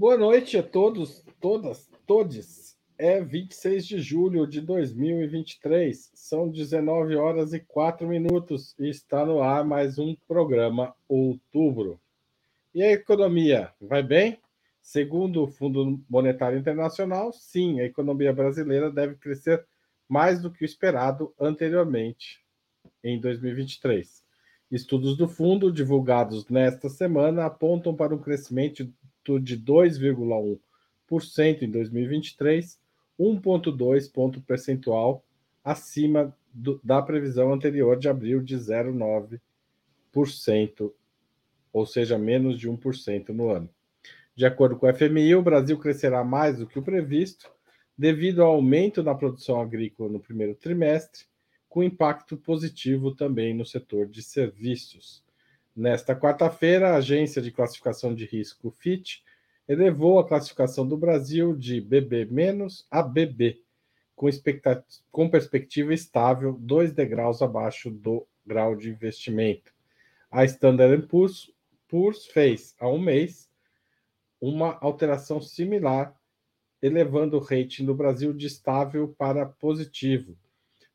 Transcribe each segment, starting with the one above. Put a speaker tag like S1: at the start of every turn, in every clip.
S1: Boa noite a todos, todas, todes. É 26 de julho de 2023, são 19 horas e 4 minutos e está no ar mais um programa Outubro. E a economia, vai bem? Segundo o Fundo Monetário Internacional, sim, a economia brasileira deve crescer mais do que o esperado anteriormente em 2023. Estudos do fundo divulgados nesta semana apontam para um crescimento de 2,1% em 2023, 1,2 ponto percentual acima do, da previsão anterior de abril de 0,9%, ou seja, menos de 1% no ano. De acordo com o FMI, o Brasil crescerá mais do que o previsto, devido ao aumento na produção agrícola no primeiro trimestre, com impacto positivo também no setor de serviços. Nesta quarta-feira, a agência de classificação de risco Fitch elevou a classificação do Brasil de BB- a BB, com, com perspectiva estável, dois degraus abaixo do grau de investimento. A Standard Poor's, Poor's fez, há um mês, uma alteração similar, elevando o rating do Brasil de estável para positivo,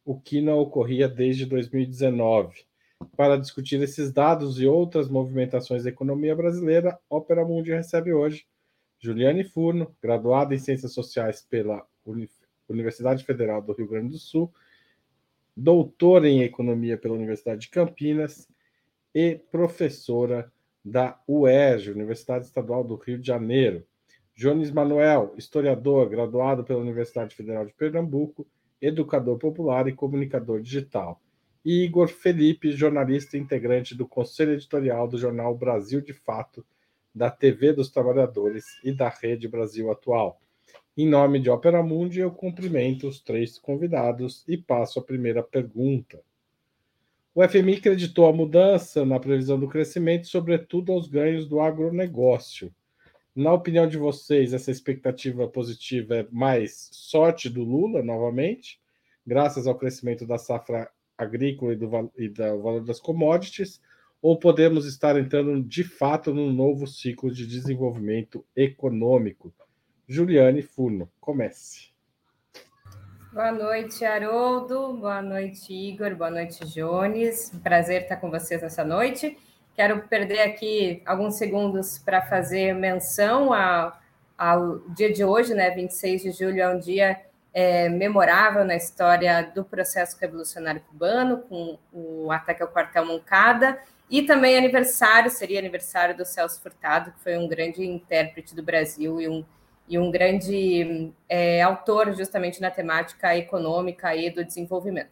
S1: o que não ocorria desde 2019. Para discutir esses dados e outras movimentações da economia brasileira, Opera Mundi recebe hoje Juliane Furno, graduada em Ciências Sociais pela Universidade Federal do Rio Grande do Sul, doutora em Economia pela Universidade de Campinas e professora da UERJ, Universidade Estadual do Rio de Janeiro. Jones Manuel, historiador, graduado pela Universidade Federal de Pernambuco, educador popular e comunicador digital. E Igor Felipe, jornalista integrante do Conselho Editorial do jornal Brasil de Fato, da TV dos Trabalhadores e da Rede Brasil Atual. Em nome de Opera Mundi, eu cumprimento os três convidados e passo a primeira pergunta. O FMI acreditou a mudança na previsão do crescimento, sobretudo aos ganhos do agronegócio. Na opinião de vocês, essa expectativa positiva é mais sorte do Lula, novamente, graças ao crescimento da safra agrícola e do, e do valor das commodities, ou podemos estar entrando de fato num novo ciclo de desenvolvimento econômico? Juliane Furno, comece.
S2: Boa noite, Haroldo. Boa noite, Igor. Boa noite, Jones. Prazer estar com vocês nessa noite. Quero perder aqui alguns segundos para fazer menção ao, ao dia de hoje, né? 26 de julho é um dia é, memorável na história do processo revolucionário cubano, com o ataque ao quartel Moncada e também aniversário, seria aniversário do Celso Furtado, que foi um grande intérprete do Brasil e um, e um grande é, autor justamente na temática econômica e do desenvolvimento.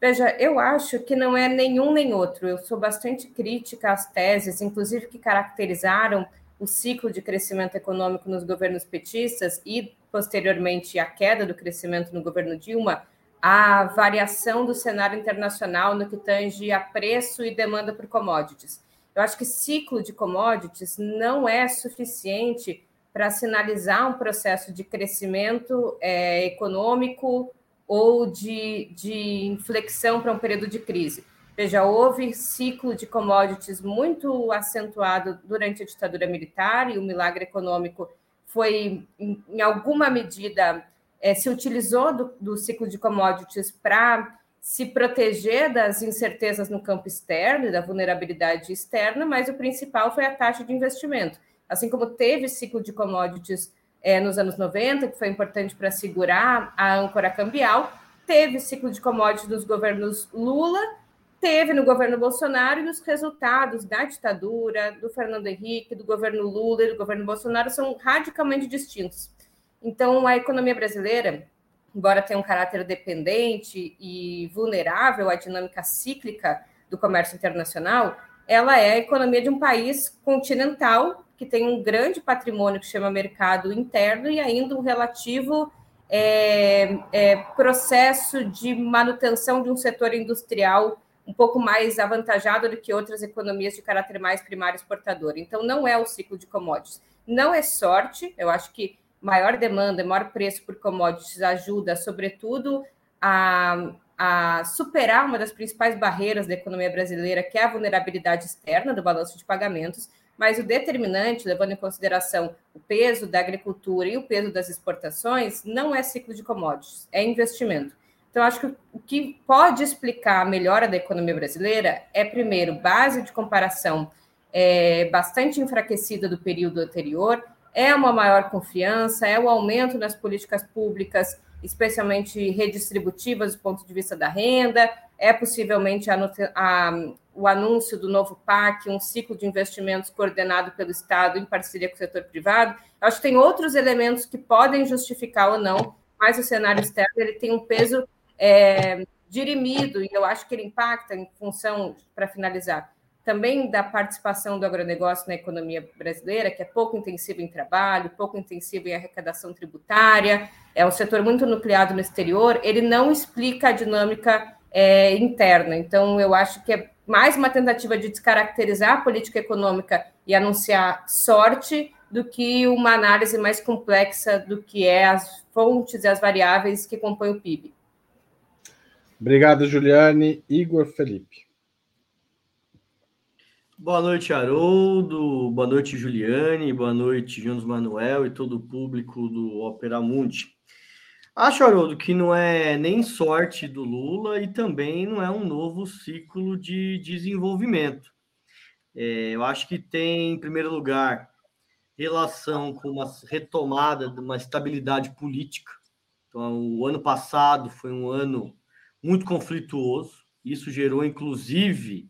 S2: Veja, eu acho que não é nenhum nem outro. Eu sou bastante crítica às teses, inclusive que caracterizaram o ciclo de crescimento econômico nos governos petistas e, posteriormente, a queda do crescimento no governo Dilma, a variação do cenário internacional no que tange a preço e demanda por commodities. Eu acho que ciclo de commodities não é suficiente para sinalizar um processo de crescimento é, econômico ou de, de inflexão para um período de crise. Veja, houve ciclo de commodities muito acentuado durante a ditadura militar e o milagre econômico foi, em, em alguma medida, é, se utilizou do, do ciclo de commodities para se proteger das incertezas no campo externo e da vulnerabilidade externa, mas o principal foi a taxa de investimento. Assim como teve ciclo de commodities é, nos anos 90, que foi importante para segurar a âncora cambial, teve ciclo de commodities nos governos Lula, teve no governo Bolsonaro e os resultados da ditadura, do Fernando Henrique, do governo Lula e do governo Bolsonaro são radicalmente distintos. Então, a economia brasileira, embora tenha um caráter dependente e vulnerável à dinâmica cíclica do comércio internacional, ela é a economia de um país continental que tem um grande patrimônio que chama mercado interno e ainda um relativo é, é, processo de manutenção de um setor industrial um pouco mais avantajado do que outras economias de caráter mais primário exportador. Então, não é o ciclo de commodities. Não é sorte, eu acho que maior demanda, maior preço por commodities ajuda, sobretudo, a, a superar uma das principais barreiras da economia brasileira, que é a vulnerabilidade externa do balanço de pagamentos, mas o determinante, levando em consideração o peso da agricultura e o peso das exportações, não é ciclo de commodities, é investimento. Então, acho que o que pode explicar a melhora da economia brasileira é, primeiro, base de comparação é, bastante enfraquecida do período anterior, é uma maior confiança, é o aumento nas políticas públicas, especialmente redistributivas do ponto de vista da renda, é possivelmente a, a, o anúncio do novo PAC, um ciclo de investimentos coordenado pelo Estado em parceria com o setor privado. Acho que tem outros elementos que podem justificar ou não, mas o cenário externo ele tem um peso é, dirimido, e eu acho que ele impacta em função, para finalizar, também da participação do agronegócio na economia brasileira, que é pouco intensivo em trabalho, pouco intensivo em arrecadação tributária, é um setor muito nucleado no exterior, ele não explica a dinâmica é, interna. Então, eu acho que é mais uma tentativa de descaracterizar a política econômica e anunciar sorte do que uma análise mais complexa do que é as fontes e as variáveis que compõem o PIB.
S1: Obrigado, Juliane. Igor Felipe.
S3: Boa noite, Haroldo. Boa noite, Juliane. Boa noite, Jonas Manuel e todo o público do Opera Mundi. Acho, Haroldo, que não é nem sorte do Lula e também não é um novo ciclo de desenvolvimento. É, eu acho que tem, em primeiro lugar, relação com uma retomada de uma estabilidade política. Então, o ano passado foi um ano muito conflituoso. Isso gerou, inclusive,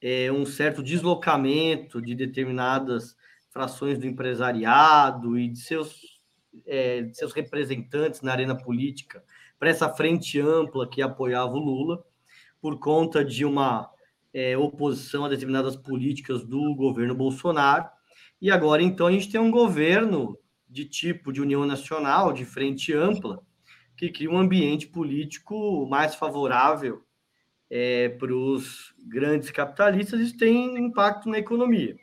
S3: é, um certo deslocamento de determinadas frações do empresariado e de seus, é, de seus representantes na arena política para essa frente ampla que apoiava o Lula, por conta de uma é, oposição a determinadas políticas do governo Bolsonaro. E agora, então, a gente tem um governo de tipo de união nacional, de frente ampla, que cria um ambiente político mais favorável é, para os grandes capitalistas, isso tem impacto na economia.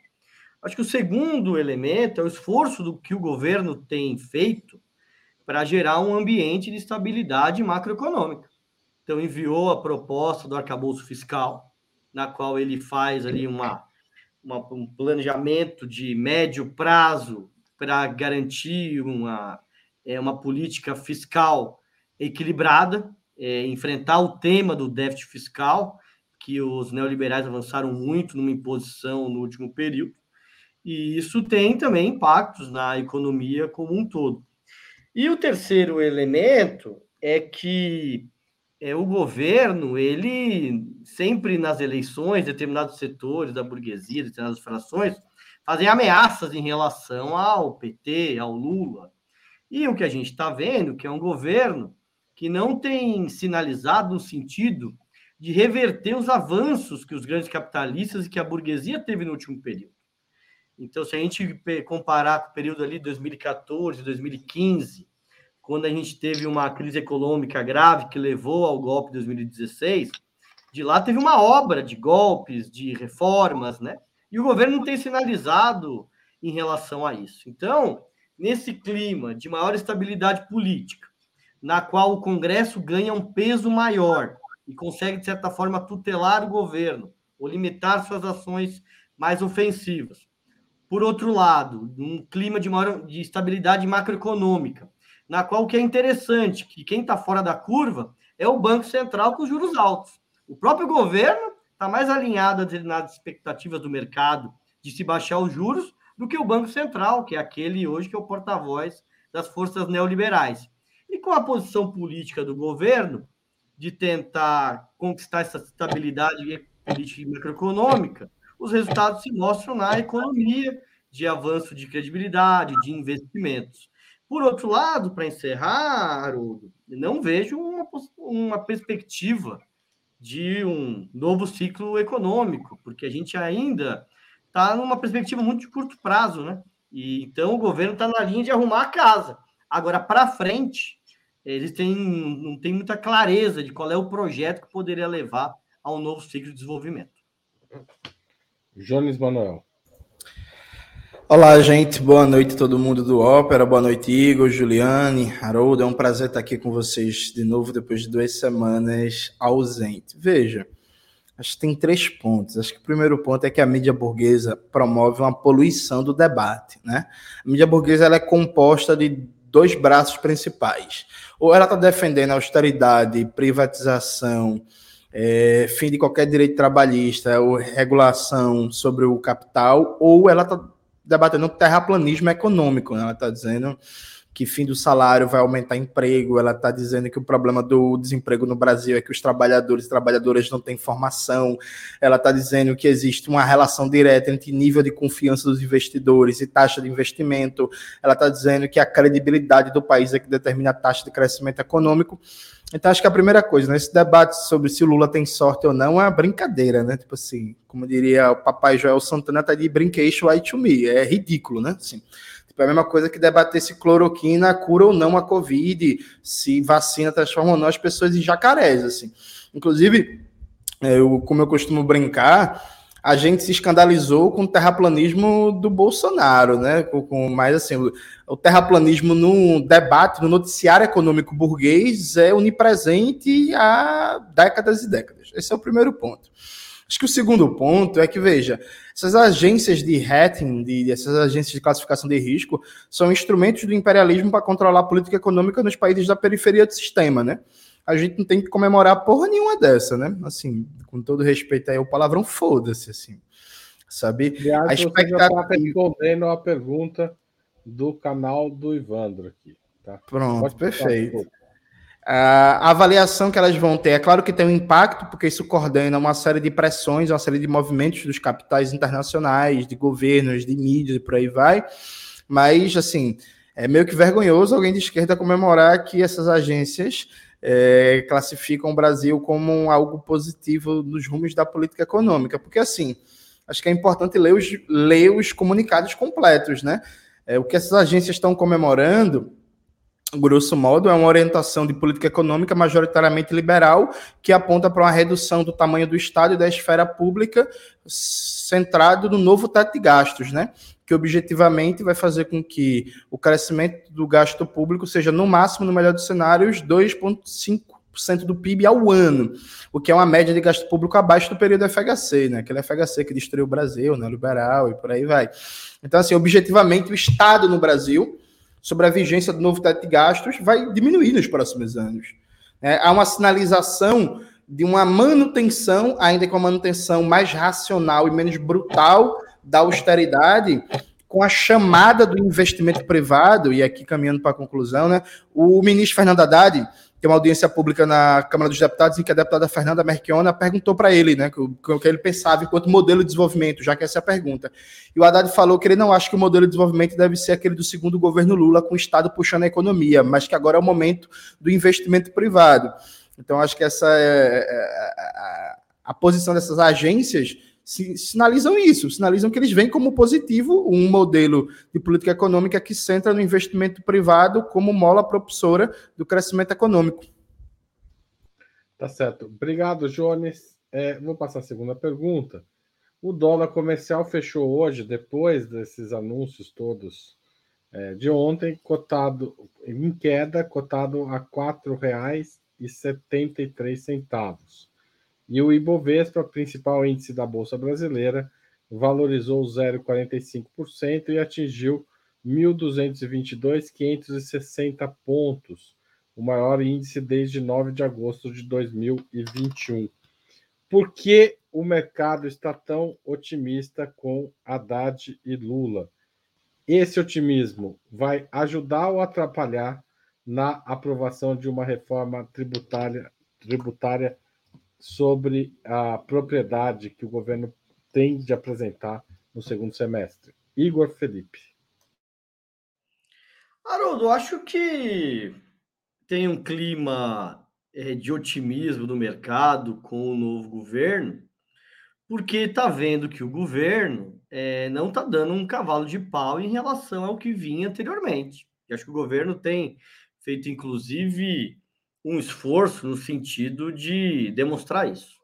S3: Acho que o segundo elemento é o esforço do que o governo tem feito para gerar um ambiente de estabilidade macroeconômica. Então, enviou a proposta do arcabouço fiscal, na qual ele faz ali uma, uma um planejamento de médio prazo para garantir uma, é, uma política fiscal equilibrada, é, enfrentar o tema do déficit fiscal, que os neoliberais avançaram muito numa imposição no último período, e isso tem também impactos na economia como um todo. E o terceiro elemento é que é, o governo, ele sempre nas eleições, determinados setores da burguesia, determinadas frações, fazem ameaças em relação ao PT, ao Lula. E o que a gente está vendo que é um governo que não tem sinalizado no sentido de reverter os avanços que os grandes capitalistas e que a burguesia teve no último período. Então, se a gente comparar com o período ali 2014, 2015, quando a gente teve uma crise econômica grave que levou ao golpe de 2016, de lá teve uma obra de golpes, de reformas, né? E o governo não tem sinalizado em relação a isso. Então, nesse clima de maior estabilidade política, na qual o Congresso ganha um peso maior e consegue, de certa forma, tutelar o governo ou limitar suas ações mais ofensivas. Por outro lado, um clima de, maior, de estabilidade macroeconômica, na qual o que é interessante, que quem está fora da curva é o Banco Central com juros altos. O próprio governo está mais alinhado a determinadas expectativas do mercado de se baixar os juros do que o Banco Central, que é aquele hoje que é o porta-voz das forças neoliberais. E com a posição política do governo de tentar conquistar essa estabilidade política e macroeconômica, os resultados se mostram na economia de avanço de credibilidade, de investimentos. Por outro lado, para encerrar, Haroldo, não vejo uma, uma perspectiva de um novo ciclo econômico, porque a gente ainda está numa perspectiva muito de curto prazo, né? E, então o governo está na linha de arrumar a casa. Agora, para frente, eles têm, não têm muita clareza de qual é o projeto que poderia levar a um novo ciclo de desenvolvimento.
S1: Jones Manuel.
S4: Olá, gente. Boa noite, todo mundo do Ópera. Boa noite, Igor, Juliane, Haroldo. É um prazer estar aqui com vocês de novo depois de duas semanas ausente. Veja, Acho que tem três pontos. Acho que o primeiro ponto é que a mídia burguesa promove uma poluição do debate. Né? A mídia burguesa ela é composta de dois braços principais. Ou ela está defendendo austeridade, privatização, é, fim de qualquer direito trabalhista ou regulação sobre o capital, ou ela está debatendo terraplanismo econômico. Né? Ela está dizendo que fim do salário vai aumentar emprego, ela está dizendo que o problema do desemprego no Brasil é que os trabalhadores e trabalhadoras não têm formação, ela está dizendo que existe uma relação direta entre nível de confiança dos investidores e taxa de investimento, ela está dizendo que a credibilidade do país é que determina a taxa de crescimento econômico. Então, acho que a primeira coisa, nesse né, debate sobre se o Lula tem sorte ou não, é uma brincadeira, né? Tipo assim, como diria o papai Joel Santana, tá de brincation aí to me. É ridículo, né? Assim, tipo, é a mesma coisa que debater se cloroquina cura ou não a Covid, se vacina transforma ou não as pessoas em jacarés, assim. Inclusive, é, eu, como eu costumo brincar, a gente se escandalizou com o terraplanismo do Bolsonaro, né? Com, com mais assim, o, o, terraplanismo no debate, no noticiário econômico burguês é onipresente há décadas e décadas. Esse é o primeiro ponto. Acho que o segundo ponto é que, veja, essas agências de rating, de, essas agências de classificação de risco, são instrumentos do imperialismo para controlar a política econômica nos países da periferia do sistema, né? a gente não tem que comemorar porra nenhuma dessa, né? Assim, com todo respeito aí, o palavrão foda-se, assim. Sabe?
S1: Aliás, a expectativa... você já tá respondendo a pergunta do canal do Ivandro aqui. Tá?
S4: Pronto, perfeito. A avaliação que elas vão ter, é claro que tem um impacto, porque isso coordena uma série de pressões, uma série de movimentos dos capitais internacionais, de governos, de mídias e por aí vai. Mas, assim, é meio que vergonhoso alguém de esquerda comemorar que essas agências é, classificam o Brasil como algo positivo nos rumos da política econômica, porque assim, acho que é importante ler os, ler os comunicados completos, né? É, o que essas agências estão comemorando, grosso modo, é uma orientação de política econômica majoritariamente liberal, que aponta para uma redução do tamanho do Estado e da esfera pública, centrado no novo teto de gastos, né? que objetivamente vai fazer com que o crescimento do gasto público seja, no máximo, no melhor dos cenários, 2,5% do PIB ao ano, o que é uma média de gasto público abaixo do período FHC, né? aquele FHC que destruiu o Brasil, né? liberal e por aí vai. Então, assim, objetivamente, o Estado no Brasil, sobre a vigência do novo teto de gastos, vai diminuir nos próximos anos. É, há uma sinalização de uma manutenção, ainda com uma manutenção mais racional e menos brutal da austeridade com a chamada do investimento privado, e aqui caminhando para a conclusão, né, o ministro Fernando Haddad, tem uma audiência pública na Câmara dos Deputados, em que a deputada Fernanda Merchiona perguntou para ele né, o que ele pensava enquanto modelo de desenvolvimento, já que essa é a pergunta. E o Haddad falou que ele não acha que o modelo de desenvolvimento deve ser aquele do segundo governo Lula, com o Estado puxando a economia, mas que agora é o momento do investimento privado. Então, acho que essa é, é, é a, a posição dessas agências sinalizam isso, sinalizam que eles veem como positivo um modelo de política econômica que centra no investimento privado como mola propulsora do crescimento econômico.
S1: Tá certo. Obrigado, Jones. É, vou passar a segunda pergunta. O dólar comercial fechou hoje, depois desses anúncios todos é, de ontem, cotado em queda, cotado a R$ 4,73 e o Ibovespa, principal índice da Bolsa Brasileira, valorizou 0,45% e atingiu 1.222.560 pontos, o maior índice desde 9 de agosto de 2021. Por que o mercado está tão otimista com Haddad e Lula? Esse otimismo vai ajudar ou atrapalhar na aprovação de uma reforma tributária, tributária sobre a propriedade que o governo tem de apresentar no segundo semestre. Igor Felipe.
S3: Haroldo, acho que tem um clima é, de otimismo do mercado com o novo governo, porque está vendo que o governo é, não está dando um cavalo de pau em relação ao que vinha anteriormente. Eu acho que o governo tem feito, inclusive, um esforço no sentido de demonstrar isso.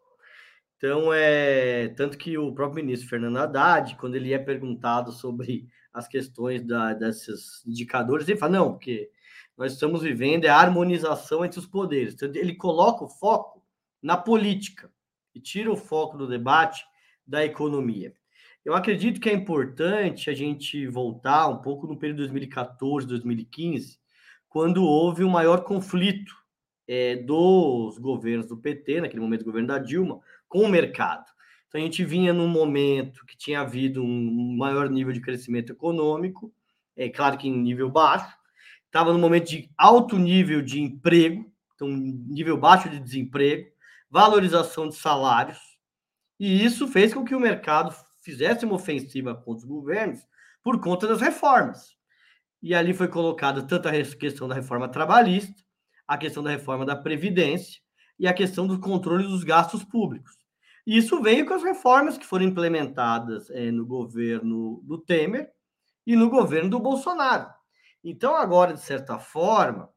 S3: Então, é tanto que o próprio ministro Fernando Haddad, quando ele é perguntado sobre as questões da, desses indicadores, ele fala: não, porque nós estamos vivendo é a harmonização entre os poderes. Então, ele coloca o foco na política. e tira o foco do debate da economia. Eu acredito que é importante a gente voltar um pouco no período 2014, 2015, quando houve o maior conflito é, dos governos do PT, naquele momento o governo da Dilma, com o mercado. Então a gente vinha num momento que tinha havido um maior nível de crescimento econômico, é claro que em nível baixo, estava no momento de alto nível de emprego, então nível baixo de desemprego, valorização de salários, e isso fez com que o mercado fizesse uma ofensiva contra os governos por conta das reformas. E ali foi colocada tanto a questão da reforma trabalhista, a questão da reforma da Previdência e a questão do controle dos gastos públicos. Isso veio com as reformas que foram implementadas é, no governo do Temer e no governo do Bolsonaro. Então, agora, de certa forma,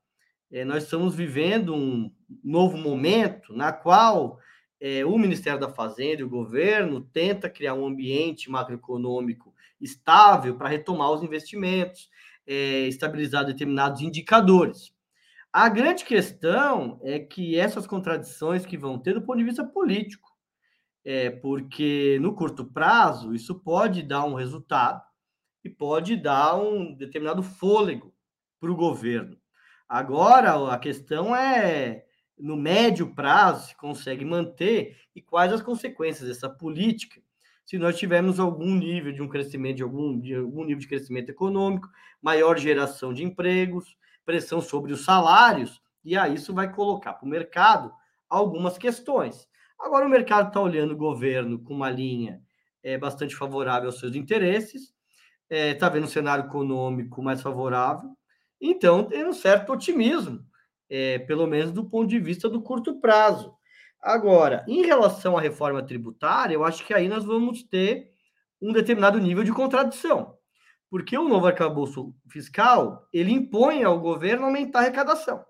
S3: é, nós estamos vivendo um novo momento na qual é, o Ministério da Fazenda e o governo tenta criar um ambiente macroeconômico estável para retomar os investimentos, estabilizar determinados indicadores. A grande questão é que essas contradições que vão ter do ponto de vista político, é, porque no curto prazo isso pode dar um resultado e pode dar um determinado fôlego para o governo. Agora, a questão é, no médio prazo, se consegue manter e quais as consequências dessa política se nós tivermos algum nível de um crescimento, de algum, de algum nível de crescimento econômico, maior geração de empregos, pressão sobre os salários, e aí isso vai colocar para o mercado algumas questões. Agora, o mercado está olhando o governo com uma linha é, bastante favorável aos seus interesses, está é, tá vendo um cenário econômico mais favorável, então tem um certo otimismo, é, pelo menos do ponto de vista do curto prazo. Agora, em relação à reforma tributária, eu acho que aí nós vamos ter um determinado nível de contradição, porque o novo arcabouço fiscal ele impõe ao governo aumentar a arrecadação.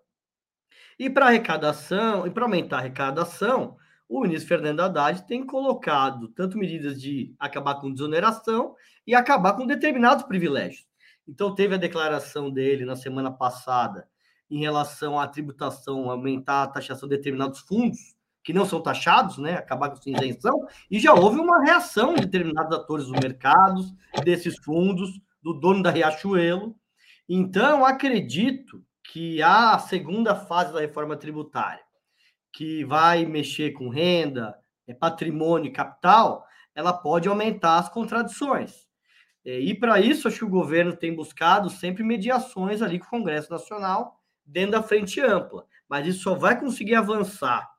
S3: E para arrecadação, e para aumentar a arrecadação, o ministro Fernando Haddad tem colocado tanto medidas de acabar com desoneração e acabar com determinados privilégios. Então, teve a declaração dele na semana passada em relação à tributação, aumentar a taxação de determinados fundos que não são taxados, né, acabar com essa isenção, e já houve uma reação de determinados atores dos mercados, desses fundos, do dono da Riachuelo. Então, acredito que a segunda fase da reforma tributária, que vai mexer com renda, é, patrimônio e capital, ela pode aumentar as contradições. É, e para isso, acho que o governo tem buscado sempre mediações ali com o Congresso Nacional, dentro da frente ampla. Mas isso só vai conseguir avançar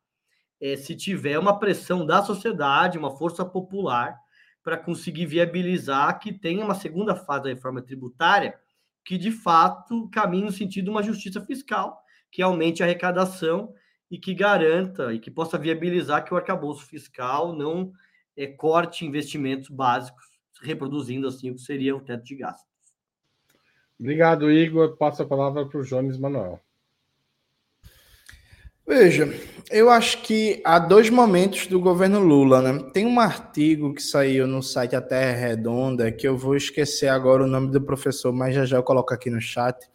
S3: é, se tiver uma pressão da sociedade, uma força popular, para conseguir viabilizar que tenha uma segunda fase da reforma tributária que, de fato, caminhe no sentido de uma justiça fiscal, que aumente a arrecadação e que garanta e que possa viabilizar que o arcabouço fiscal não é, corte investimentos básicos, reproduzindo assim o que seria o teto de gastos.
S1: Obrigado, Igor. Passo a palavra para o Jones Manuel.
S4: Veja, eu acho que há dois momentos do governo Lula, né? Tem um artigo que saiu no site A Terra Redonda, que eu vou esquecer agora o nome do professor, mas já já eu coloco aqui no chat,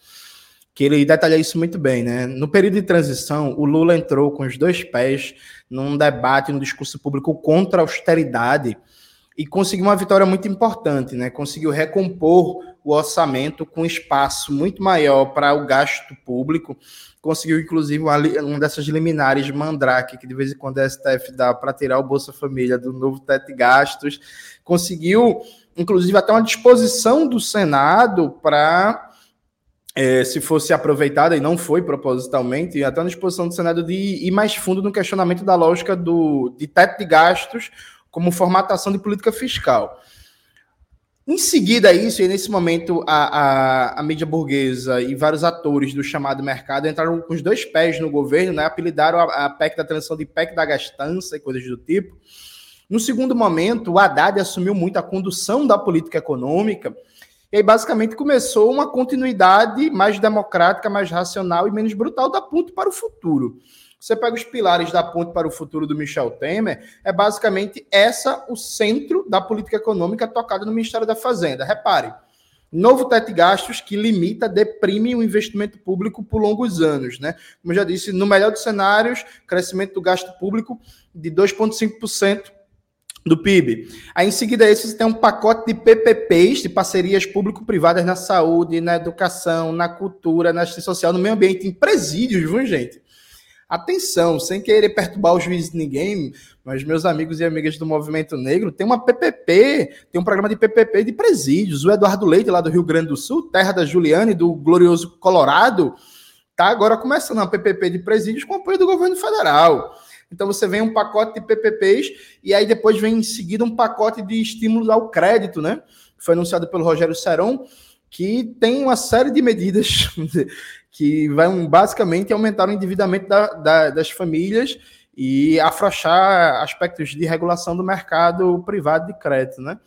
S4: que ele detalha isso muito bem, né? No período de transição, o Lula entrou com os dois pés num debate, num discurso público contra a austeridade e conseguiu uma vitória muito importante, né? Conseguiu recompor o orçamento com espaço muito maior para o gasto público. Conseguiu, inclusive, uma, uma dessas liminares Mandrake, que de vez em quando a STF dá para tirar o Bolsa Família do novo teto de gastos. Conseguiu, inclusive, até uma disposição do Senado para é, se fosse aproveitada, e não foi propositalmente, até uma disposição do Senado de ir mais fundo no questionamento da lógica do, de teto de gastos como formatação de política fiscal. Em seguida a isso, e nesse momento a, a, a, mídia burguesa e vários atores do chamado mercado entraram com os dois pés no governo, né, apelidaram a, a PEC da transição de PEC da gastança e coisas do tipo. No segundo momento, o Haddad assumiu muito a condução da política econômica, e aí basicamente começou uma continuidade mais democrática, mais racional e menos brutal da ponte para o futuro. Você pega os pilares da ponte para o futuro do Michel Temer, é basicamente essa o centro da política econômica tocada no Ministério da Fazenda. Repare, Novo teto de gastos que limita, deprime o investimento público por longos anos, né? Como eu já disse, no melhor dos cenários, crescimento do gasto público de 2,5% do PIB. Aí, em seguida, esse você tem um pacote de PPPs, de parcerias público-privadas na saúde, na educação, na cultura, na assistência social, no meio ambiente, em presídios, viu, gente? Atenção, sem querer perturbar o juiz de ninguém, mas meus amigos e amigas do Movimento Negro, tem uma PPP, tem um programa de PPP de presídios. O Eduardo Leite, lá do Rio Grande do Sul, terra da Juliane, do glorioso Colorado, tá agora começando uma PPP de presídios com apoio do governo federal. Então você vem um pacote de PPPs e aí depois vem em seguida um pacote de estímulos ao crédito, né? Foi anunciado pelo Rogério Seron, que tem uma série de medidas que vai basicamente aumentar o endividamento da, da, das famílias e afrouxar aspectos de regulação do mercado privado de crédito, né?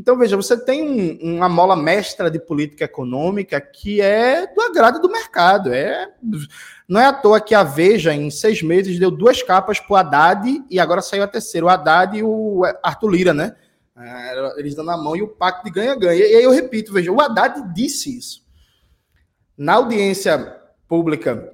S4: Então, veja, você tem um, uma mola mestra de política econômica que é do agrado do mercado. É, não é à toa que a Veja, em seis meses, deu duas capas para o Haddad e agora saiu a terceira, o Haddad e o Arthur Lira, né? É, eles dando a mão e o pacto de ganha-ganha. E aí eu repito, veja, o Haddad disse isso. Na audiência pública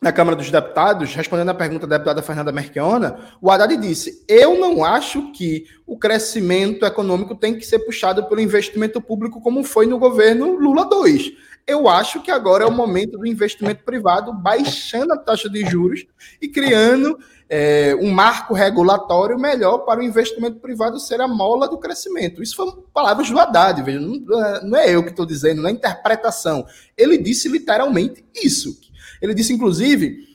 S4: na Câmara dos Deputados, respondendo à pergunta da deputada Fernanda Merchiona, o Haddad disse: Eu não acho que o crescimento econômico tem que ser puxado pelo investimento público, como foi no governo Lula II. Eu acho que agora é o momento do investimento privado baixando a taxa de juros e criando é, um marco regulatório melhor para o investimento privado ser a mola do crescimento. Isso foram palavras do Haddad, veja, não, é, não é eu que estou dizendo, não é interpretação. Ele disse literalmente isso ele disse, inclusive,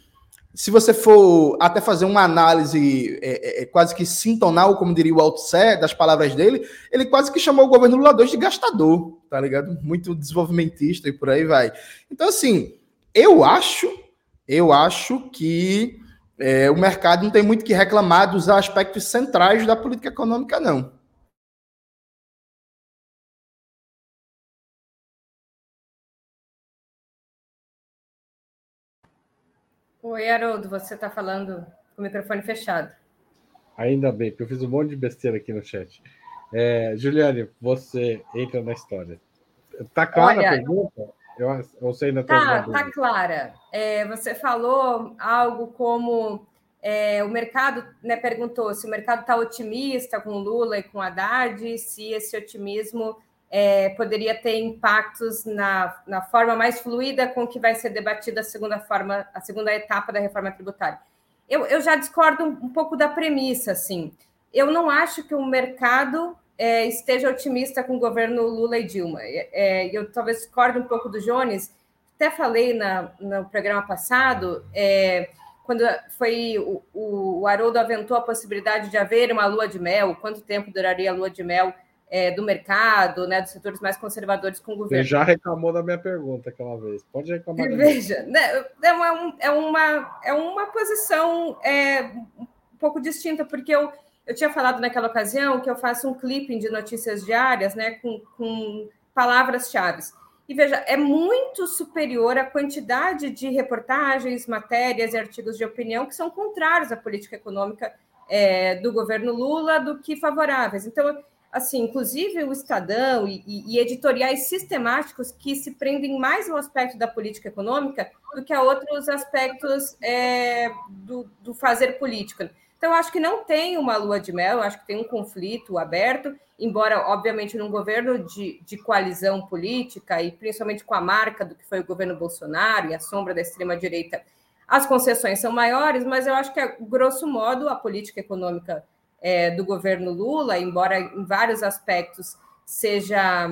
S4: se você for até fazer uma análise é, é, é quase que sintonal, como diria o Althusser, das palavras dele, ele quase que chamou o governo Lula 2 de gastador, tá ligado? Muito desenvolvimentista e por aí vai. Então, assim, eu acho, eu acho que é, o mercado não tem muito que reclamar dos aspectos centrais da política econômica, não.
S2: Oi, Haroldo, você está falando com o microfone fechado.
S1: Ainda bem, porque eu fiz um monte de besteira aqui no chat. É, Juliane, você entra na história. Tá clara Olha, a pergunta? Eu, você ainda
S2: tá, tá clara. É, você falou algo como é, o mercado né, perguntou se o mercado está otimista com Lula e com Haddad, se esse otimismo é, poderia ter impactos na, na forma mais fluida com que vai ser debatida a segunda forma, a segunda etapa da reforma tributária. Eu, eu já discordo um, um pouco da premissa, assim. Eu não acho que o mercado é, esteja otimista com o governo Lula e Dilma. É, é eu talvez discorde um pouco do Jones. Até falei na, no programa passado, é, quando foi o, o Haroldo aventou a possibilidade de haver uma lua de mel, quanto tempo duraria a lua de mel? é, do mercado, né, dos setores mais conservadores com o governo.
S1: Você já reclamou da minha pergunta aquela vez. Pode reclamar.
S2: Veja, né, é, uma, é, uma, é uma posição é, um pouco distinta, porque eu, eu tinha falado naquela ocasião que eu faço um clipping de notícias diárias né, com, com palavras-chave. E veja, é muito superior a quantidade de reportagens, matérias e artigos de opinião que são contrários à política econômica é, do governo Lula do que favoráveis. Então, assim, inclusive o Estadão e, e, editoriais sistemáticos que se prendem mais ao aspecto da política econômica do que a outros aspectos é, do, do, fazer política. Então, acho que não tem uma lua de mel, acho que tem um conflito aberto, embora, obviamente, num governo de, de coalizão política e principalmente com a marca do que foi o governo Bolsonaro e a sombra da extrema-direita, as concessões são maiores, mas eu acho que, grosso modo, a política econômica é, do governo Lula, embora em vários aspectos seja,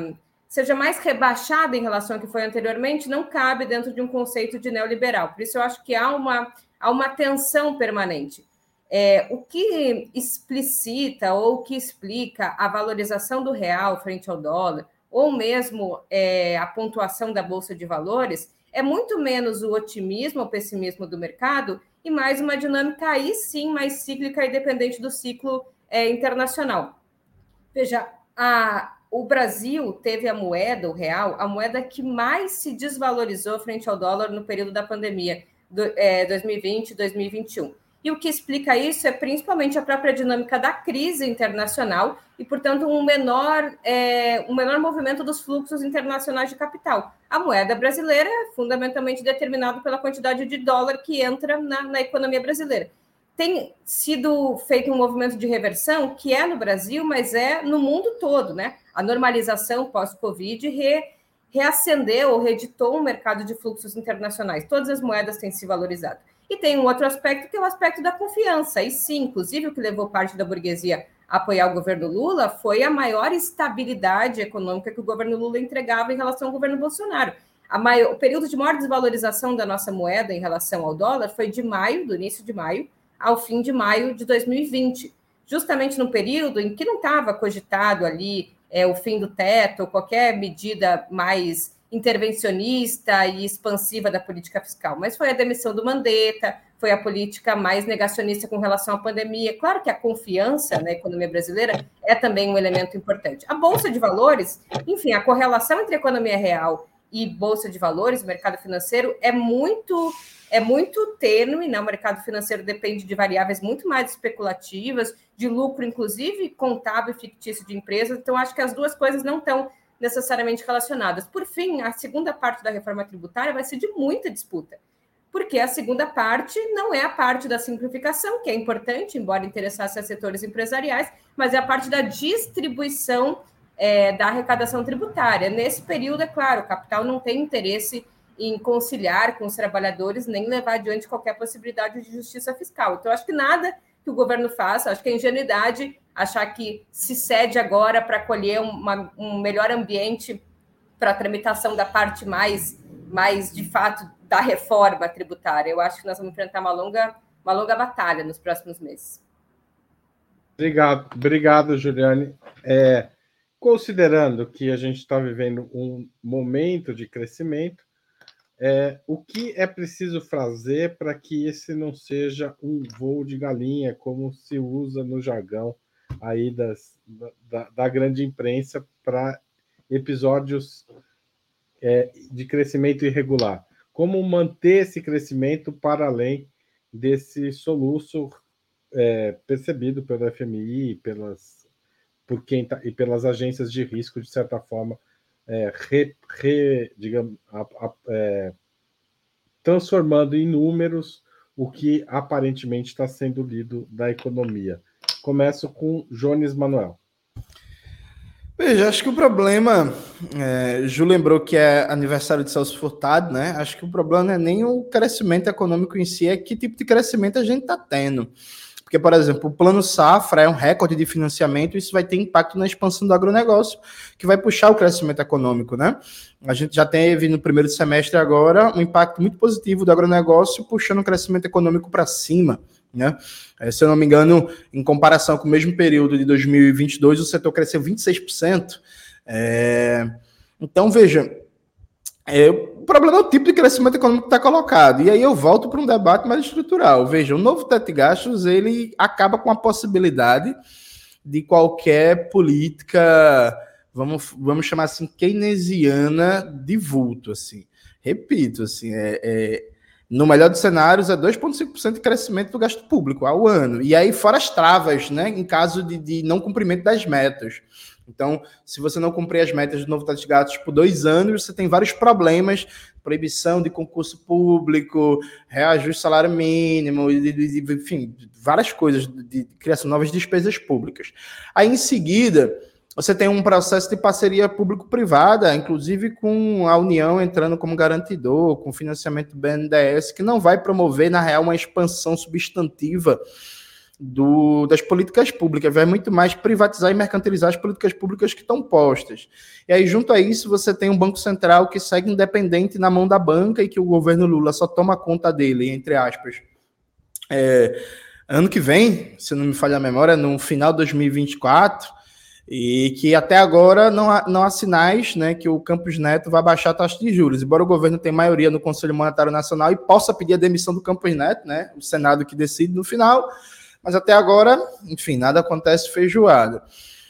S2: seja mais rebaixada em relação ao que foi anteriormente, não cabe dentro de um conceito de neoliberal. Por isso, eu acho que há uma, há uma tensão permanente. É, o que explicita ou que explica a valorização do real frente ao dólar, ou mesmo é, a pontuação da Bolsa de Valores, é muito menos o otimismo ou pessimismo do mercado e mais uma dinâmica aí sim mais cíclica e dependente do ciclo é, internacional. Veja, a, o Brasil teve a moeda, o real, a moeda que mais se desvalorizou frente ao dólar no período da pandemia, do, é, 2020 2021. E o que explica isso é principalmente a própria dinâmica da crise internacional e, portanto, um menor, é, um menor movimento dos fluxos internacionais de capital. A moeda brasileira é fundamentalmente determinada pela quantidade de dólar que entra na, na economia brasileira. Tem sido feito um movimento de reversão que é no Brasil, mas é no mundo todo, né? A normalização pós-Covid re, reacendeu ou reeditou um mercado de fluxos internacionais. Todas as moedas têm se valorizado. E tem um outro aspecto que é o aspecto da confiança. E sim, inclusive, o que levou parte da burguesia a apoiar o governo Lula foi a maior estabilidade econômica que o governo Lula entregava em relação ao governo Bolsonaro. Maior, o período de maior desvalorização da nossa moeda em relação ao dólar foi de maio, do início de maio, ao fim de maio de 2020, justamente no período em que não estava cogitado ali é, o fim do teto, qualquer medida mais intervencionista e expansiva da política fiscal, mas foi a demissão do Mandetta, foi a política mais negacionista com relação à pandemia. Claro que a confiança na economia brasileira é também um elemento importante. A bolsa de valores, enfim, a correlação entre economia real e bolsa de valores, mercado financeiro, é muito é muito tênue, né? O mercado financeiro depende de variáveis muito mais especulativas, de lucro, inclusive contábil e fictício de empresas. Então, acho que as duas coisas não estão necessariamente relacionadas. Por fim, a segunda parte da reforma tributária vai ser de muita disputa, porque a segunda parte não é a parte da simplificação, que é importante, embora interessasse a setores empresariais, mas é a parte da distribuição é, da arrecadação tributária. Nesse período, é claro, o capital não tem interesse em conciliar com os trabalhadores, nem levar adiante qualquer possibilidade de justiça fiscal. Então, acho que nada que o governo faça, acho que é ingenuidade achar que se cede agora para colher uma, um melhor ambiente para a tramitação da parte mais, mais, de fato, da reforma tributária. Eu acho que nós vamos enfrentar uma longa, uma longa batalha nos próximos meses.
S1: Obrigado, obrigado, Juliane. É, considerando que a gente está vivendo um momento de crescimento, é, o que é preciso fazer para que esse não seja um voo de galinha, como se usa no jargão aí das, da, da grande imprensa para episódios é, de crescimento irregular. Como manter esse crescimento para além desse soluço é, percebido pelo FMI pelas, por quem tá, e pelas agências de risco, de certa forma, é, re, re, digamos, a, a, é, transformando em números o que aparentemente está sendo lido da economia. Começo com Jones Manuel.
S4: Veja, acho que o problema, é, Ju lembrou que é aniversário de Celso Furtado, né? Acho que o problema não é nem o crescimento econômico em si, é que tipo de crescimento a gente está tendo. Porque, por exemplo, o plano safra é um recorde de financiamento, isso vai ter impacto na expansão do agronegócio, que vai puxar o crescimento econômico, né? A gente já teve no primeiro semestre agora um impacto muito positivo do agronegócio, puxando o crescimento econômico para cima. Né? É, se eu não me engano, em comparação com o mesmo período de 2022, o setor cresceu 26%. É... Então, veja, é, o problema é o tipo de crescimento econômico que está colocado. E aí eu volto para um debate mais estrutural. Veja, o novo teto de gastos ele acaba com a possibilidade de qualquer política, vamos, vamos chamar assim, keynesiana de vulto. Assim. Repito, assim, é, é no melhor dos cenários, é 2,5% de crescimento do gasto público ao ano. E aí, fora as travas, né, em caso de, de não cumprimento das metas. Então, se você não cumprir as metas do novo teto de gastos por dois anos, você tem vários problemas, proibição de concurso público, reajuste salário mínimo, enfim, várias coisas de criação de novas despesas públicas. Aí, em seguida, você tem um processo de parceria público-privada, inclusive com a União entrando como garantidor, com financiamento do BNDES, que não vai promover, na real, uma expansão substantiva do, das políticas públicas, vai muito mais privatizar e mercantilizar as políticas públicas que estão postas. E aí, junto a isso, você tem um Banco Central que segue independente na mão da banca e que o governo Lula só toma conta dele, entre aspas. É, ano que vem, se não me falha a memória, no final de 2024 e que até agora não há, não há sinais né, que o Campos Neto vai baixar a taxa de juros, embora o governo tenha maioria no Conselho Monetário Nacional e possa pedir a demissão do Campos Neto, né, o Senado que decide no final, mas até agora, enfim, nada acontece feijoada.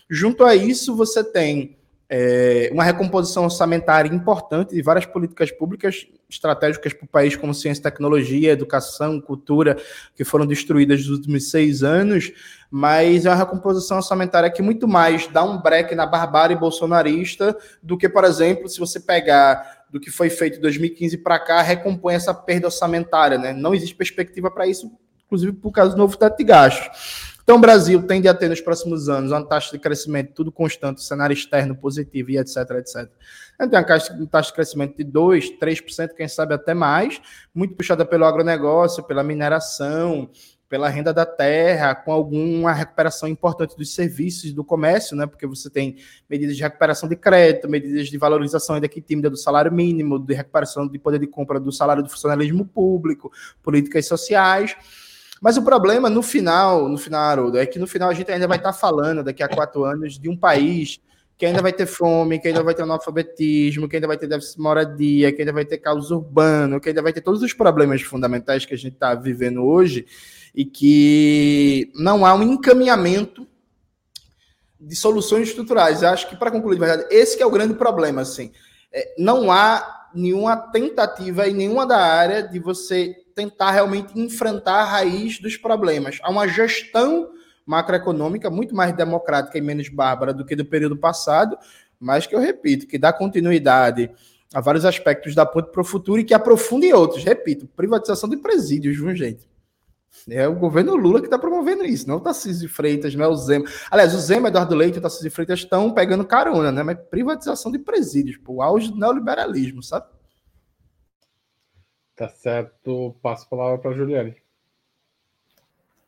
S4: Junto a isso, você tem é, uma recomposição orçamentária importante de várias políticas públicas estratégicas para o país, como ciência, tecnologia, educação, cultura, que foram destruídas nos últimos seis anos, mas é uma recomposição orçamentária que muito mais dá um breque na barbárie bolsonarista do que, por exemplo, se você pegar do que foi feito em 2015 para cá, recompõe essa perda orçamentária. Né? Não existe perspectiva para isso, inclusive por causa do novo teto de gastos. Então, o Brasil tende a ter nos próximos anos uma taxa de crescimento tudo constante, cenário externo positivo e etc, etc. Tem uma taxa de crescimento de 2%, 3%, quem sabe até mais, muito puxada pelo agronegócio, pela mineração, pela renda da terra, com alguma recuperação importante dos serviços do comércio, né? Porque você tem medidas de recuperação de crédito, medidas de valorização ainda que tímida do salário mínimo, de recuperação de poder de compra do salário do funcionalismo público, políticas sociais. Mas o problema no final, no final, Haroldo, é que no final a gente ainda vai estar falando daqui a quatro anos de um país que ainda vai ter fome, que ainda vai ter analfabetismo, que ainda vai ter déficit de moradia, que ainda vai ter caos urbano, que ainda vai ter todos os problemas fundamentais que a gente está vivendo hoje e que não há um encaminhamento de soluções estruturais. Eu acho que, para concluir, verdade, esse é o grande problema. Assim. É, não há nenhuma tentativa em nenhuma da área de você tentar realmente enfrentar a raiz dos problemas. Há uma gestão macroeconômica muito mais democrática e menos bárbara do que do período passado, mas que eu repito, que dá continuidade a vários aspectos da ponte para o futuro e que aprofunde em outros. Repito, privatização de presídios, viu, gente? É o governo Lula que está promovendo isso, não o Tarcísio Freitas, não é o Zema. Aliás, o Zema, Eduardo Leite e o Tarcísio Freitas estão pegando carona, né? Mas privatização de presídios, o auge do neoliberalismo, sabe?
S1: Tá certo. Passo a palavra para a Juliane.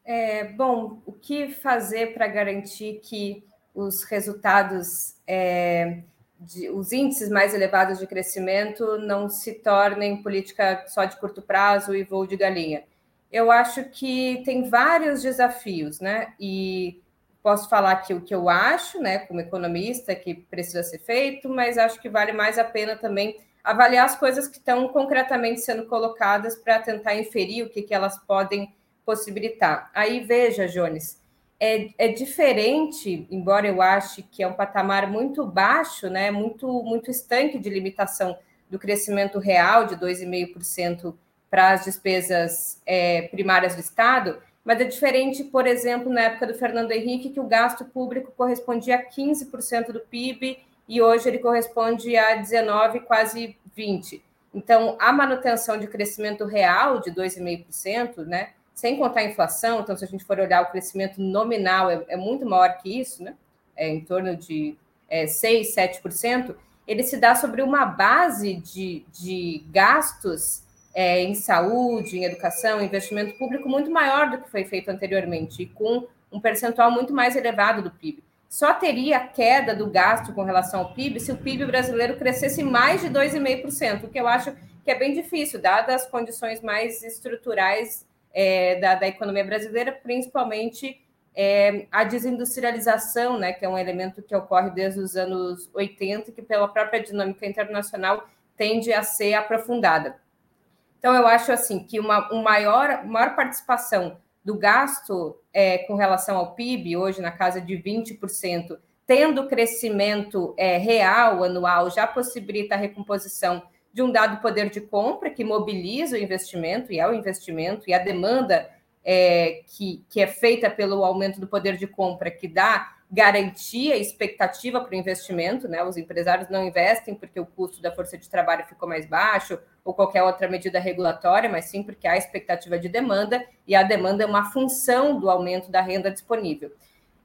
S2: É, bom, o que fazer para garantir que os resultados, é, de, os índices mais elevados de crescimento não se tornem política só de curto prazo e voo de galinha? Eu acho que tem vários desafios, né? E posso falar aqui o que eu acho, né, como economista, que precisa ser feito, mas acho que vale mais a pena também avaliar as coisas que estão concretamente sendo colocadas para tentar inferir o que, que elas podem possibilitar. Aí veja, Jones, é, é, diferente, embora eu ache que é um patamar muito baixo, né, muito, muito estanque de limitação do crescimento real de 2,5% para as despesas é, primárias do Estado, mas é diferente, por exemplo, na época do Fernando Henrique, que o gasto público correspondia a 15% do PIB e hoje ele corresponde a 19, quase 20. Então, a manutenção de crescimento real de 2,5%, né, sem contar a inflação, então se a gente for olhar o crescimento nominal é, é muito maior que isso, né, é em torno de é, 6, 7%, ele se dá sobre uma base de, de gastos é, em saúde, em educação, investimento público muito maior do que foi feito anteriormente, e com um percentual muito mais elevado do PIB só teria queda do gasto com relação ao PIB se o PIB brasileiro crescesse mais de 2,5%, o que eu acho que é bem difícil, dadas as condições mais estruturais é, da, da, economia brasileira, principalmente é, a desindustrialização, né, que é um elemento que ocorre desde os anos 80 e que, pela própria dinâmica internacional, tende a ser aprofundada. Então, eu acho assim que uma, uma maior, maior participação do gasto é, com relação ao PIB, hoje na casa de 20%, tendo crescimento é, real anual, já possibilita a recomposição de um dado poder de compra que mobiliza o investimento, e é o investimento, e a demanda é, que, que é feita pelo aumento do poder de compra, que dá garantia expectativa para o investimento, né? Os empresários não investem porque o custo da força de trabalho ficou mais baixo ou qualquer outra medida regulatória, mas sim porque há expectativa de demanda e a demanda é uma função do aumento da renda disponível.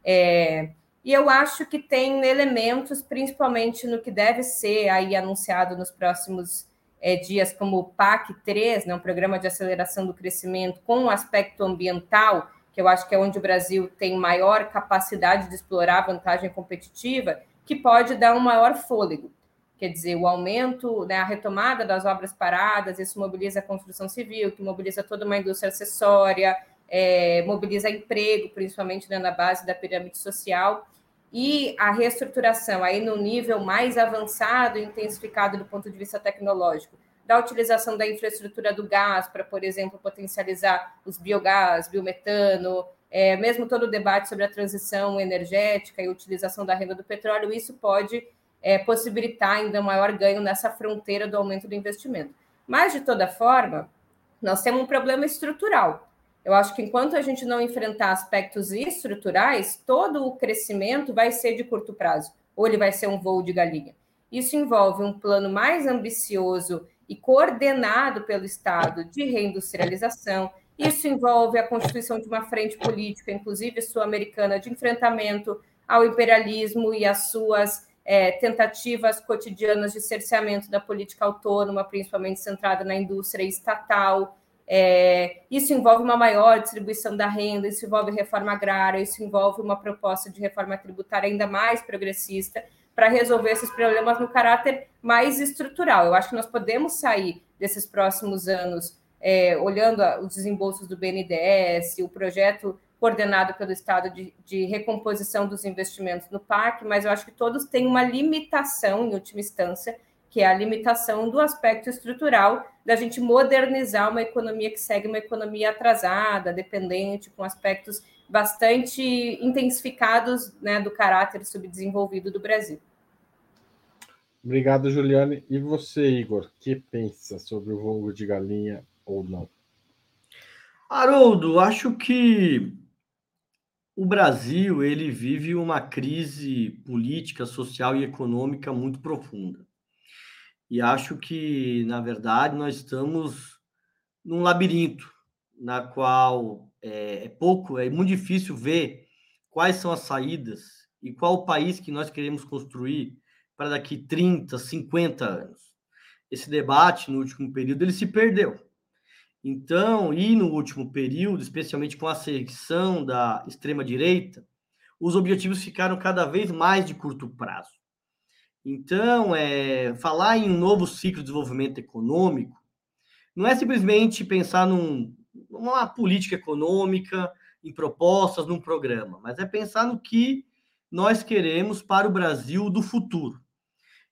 S2: É, e eu acho que tem elementos, principalmente no que deve ser aí anunciado nos próximos é, dias, como o PAC 3, né, um programa de aceleração do crescimento com o aspecto ambiental, que eu acho que é onde o Brasil tem maior capacidade de explorar vantagem competitiva, que pode dar um maior fôlego. Quer dizer, o aumento, né, a retomada das obras paradas, isso mobiliza a construção civil, que mobiliza toda uma indústria acessória, é, mobiliza emprego, principalmente né, na base da pirâmide social, e a reestruturação aí no nível mais avançado e intensificado do ponto de vista tecnológico, da utilização da infraestrutura do gás para, por exemplo, potencializar os biogás, biometano, é, mesmo todo o debate sobre a transição energética e utilização da renda do petróleo, isso pode é, possibilitar ainda maior ganho nessa fronteira do aumento do investimento. Mas, de toda forma, nós temos um problema estrutural. Eu acho que enquanto a gente não enfrentar aspectos estruturais, todo o crescimento vai ser de curto prazo, ou ele vai ser um voo de galinha. Isso envolve um plano mais ambicioso e coordenado pelo Estado de reindustrialização. Isso envolve a constituição de uma frente política, inclusive sul-americana, de enfrentamento ao imperialismo e às suas é, tentativas cotidianas de cerceamento da política autônoma, principalmente centrada na indústria estatal. É, isso envolve uma maior distribuição da renda, isso envolve reforma agrária, isso envolve uma proposta de reforma tributária ainda mais progressista para resolver esses problemas no caráter mais estrutural. Eu acho que nós podemos sair desses próximos anos é, olhando os desembolsos do BNDES, o projeto coordenado pelo Estado de, de, recomposição dos investimentos no parque, mas eu acho que todos têm uma limitação, em última instância, que é a limitação do aspecto estrutural da gente modernizar uma economia que segue uma economia atrasada, dependente, com aspectos bastante intensificados né, do caráter subdesenvolvido do Brasil.
S1: Obrigado, Juliane. E você, Igor, que pensa sobre o voo de galinha ou não?
S3: Haroldo, acho que o Brasil ele vive uma crise política, social e econômica muito profunda. E acho que, na verdade, nós estamos num labirinto na qual é, é pouco, é muito difícil ver quais são as saídas e qual o país que nós queremos construir para daqui 30, 50 anos. Esse debate no último período ele se perdeu. Então, e no último período, especialmente com a secção da extrema-direita, os objetivos ficaram cada vez mais de curto prazo. Então, é, falar em um novo ciclo de desenvolvimento econômico não é simplesmente pensar num, numa política econômica, em propostas, num programa, mas é pensar no que nós queremos para o Brasil do futuro.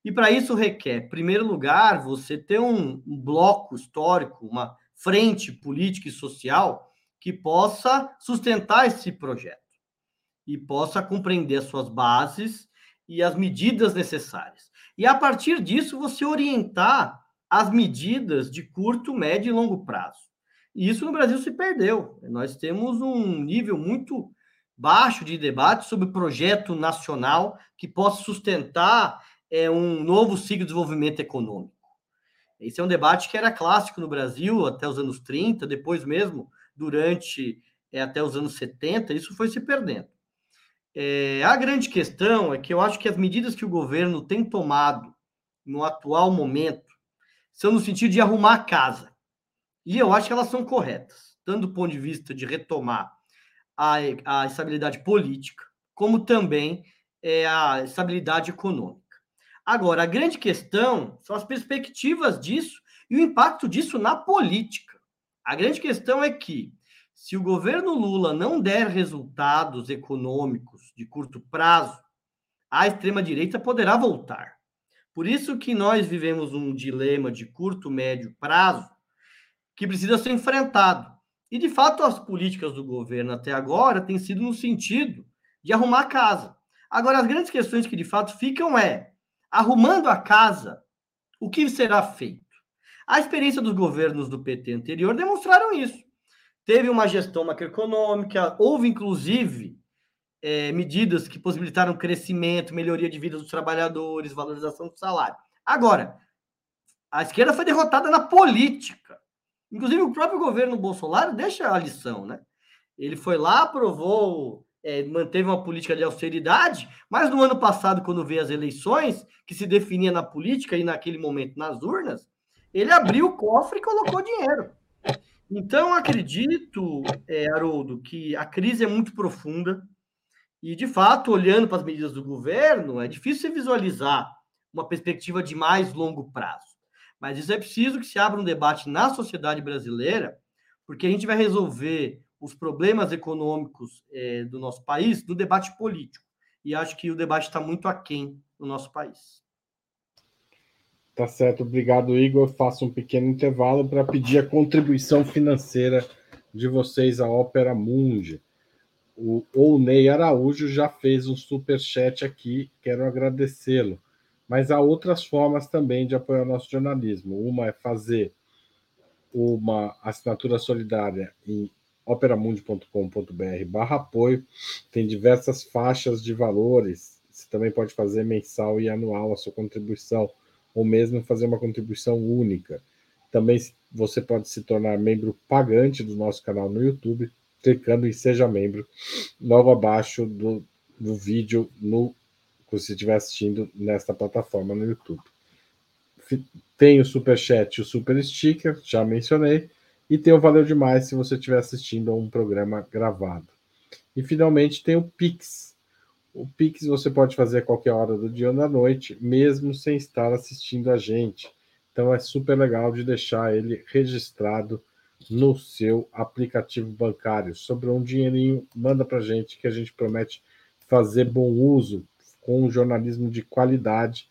S3: E para isso requer, em primeiro lugar, você ter um, um bloco histórico, uma frente política e social que possa sustentar esse projeto e possa compreender as suas bases e as medidas necessárias. E a partir disso, você orientar as medidas de curto, médio e longo prazo. E isso no Brasil se perdeu. Nós temos um nível muito baixo de debate sobre projeto nacional que possa sustentar é, um novo ciclo de desenvolvimento econômico. Esse é um debate que era clássico no Brasil até os anos 30, depois mesmo, durante é, até os anos 70, isso foi se perdendo. É, a grande questão é que eu acho que as medidas que o governo tem tomado no atual momento são no sentido de arrumar a casa. E eu acho que elas são corretas, tanto do ponto de vista de retomar a, a estabilidade política, como também é, a estabilidade econômica. Agora, a grande questão são as perspectivas disso e o impacto disso na política. A grande questão é que, se o governo Lula não der resultados econômicos de curto prazo, a extrema-direita poderá voltar. Por isso que nós vivemos um dilema de curto, médio prazo que precisa ser enfrentado. E, de fato, as políticas do governo até agora têm sido no sentido de arrumar a casa. Agora, as grandes questões que, de fato, ficam é arrumando a casa, o que será feito? A experiência dos governos do PT anterior demonstraram isso. Teve uma gestão macroeconômica, houve inclusive é, medidas que possibilitaram crescimento, melhoria de vida dos trabalhadores, valorização do salário. Agora, a esquerda foi derrotada na política. Inclusive, o próprio governo Bolsonaro deixa a lição, né? Ele foi lá, aprovou é, manteve uma política de austeridade, mas no ano passado, quando veio as eleições, que se definia na política e naquele momento nas urnas, ele abriu o cofre e colocou dinheiro. Então, acredito, é, Haroldo, que a crise é muito profunda e, de fato, olhando para as medidas do governo, é difícil visualizar uma perspectiva de mais longo prazo. Mas isso é preciso que se abra um debate na sociedade brasileira, porque a gente vai resolver os problemas econômicos é, do nosso país do debate político. E acho que o debate está muito aquém no nosso país.
S1: Tá certo, obrigado, Igor. Faço um pequeno intervalo para pedir a contribuição financeira de vocês à Ópera Mundi. O Ney Araújo já fez um super chat aqui, quero agradecê-lo. Mas há outras formas também de apoiar o nosso jornalismo. Uma é fazer uma assinatura solidária em operamundi.com.br barra apoio. Tem diversas faixas de valores. Você também pode fazer mensal e anual a sua contribuição, ou mesmo fazer uma contribuição única. Também você pode se tornar membro pagante do nosso canal no YouTube, clicando em Seja Membro, logo abaixo do, do vídeo no, que você estiver assistindo nesta plataforma no YouTube. Tem o Super Chat e o Super Sticker, já mencionei, e tem o Valeu Demais se você estiver assistindo a um programa gravado. E finalmente tem o Pix. O Pix você pode fazer a qualquer hora do dia ou da noite, mesmo sem estar assistindo a gente. Então é super legal de deixar ele registrado no seu aplicativo bancário. Sobrou um dinheirinho, manda para gente que a gente promete fazer bom uso com um jornalismo de qualidade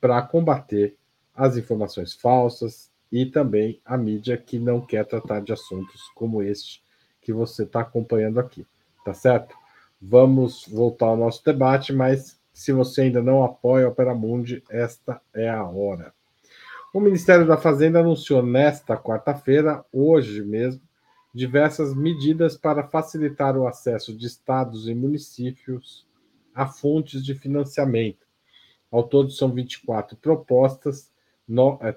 S1: para combater as informações falsas e também a mídia que não quer tratar de assuntos como este que você está acompanhando aqui, tá certo? Vamos voltar ao nosso debate, mas se você ainda não apoia a Opera Mundi, esta é a hora. O Ministério da Fazenda anunciou nesta quarta-feira, hoje mesmo, diversas medidas para facilitar o acesso de estados e municípios a fontes de financiamento. Ao todo, são 24 propostas,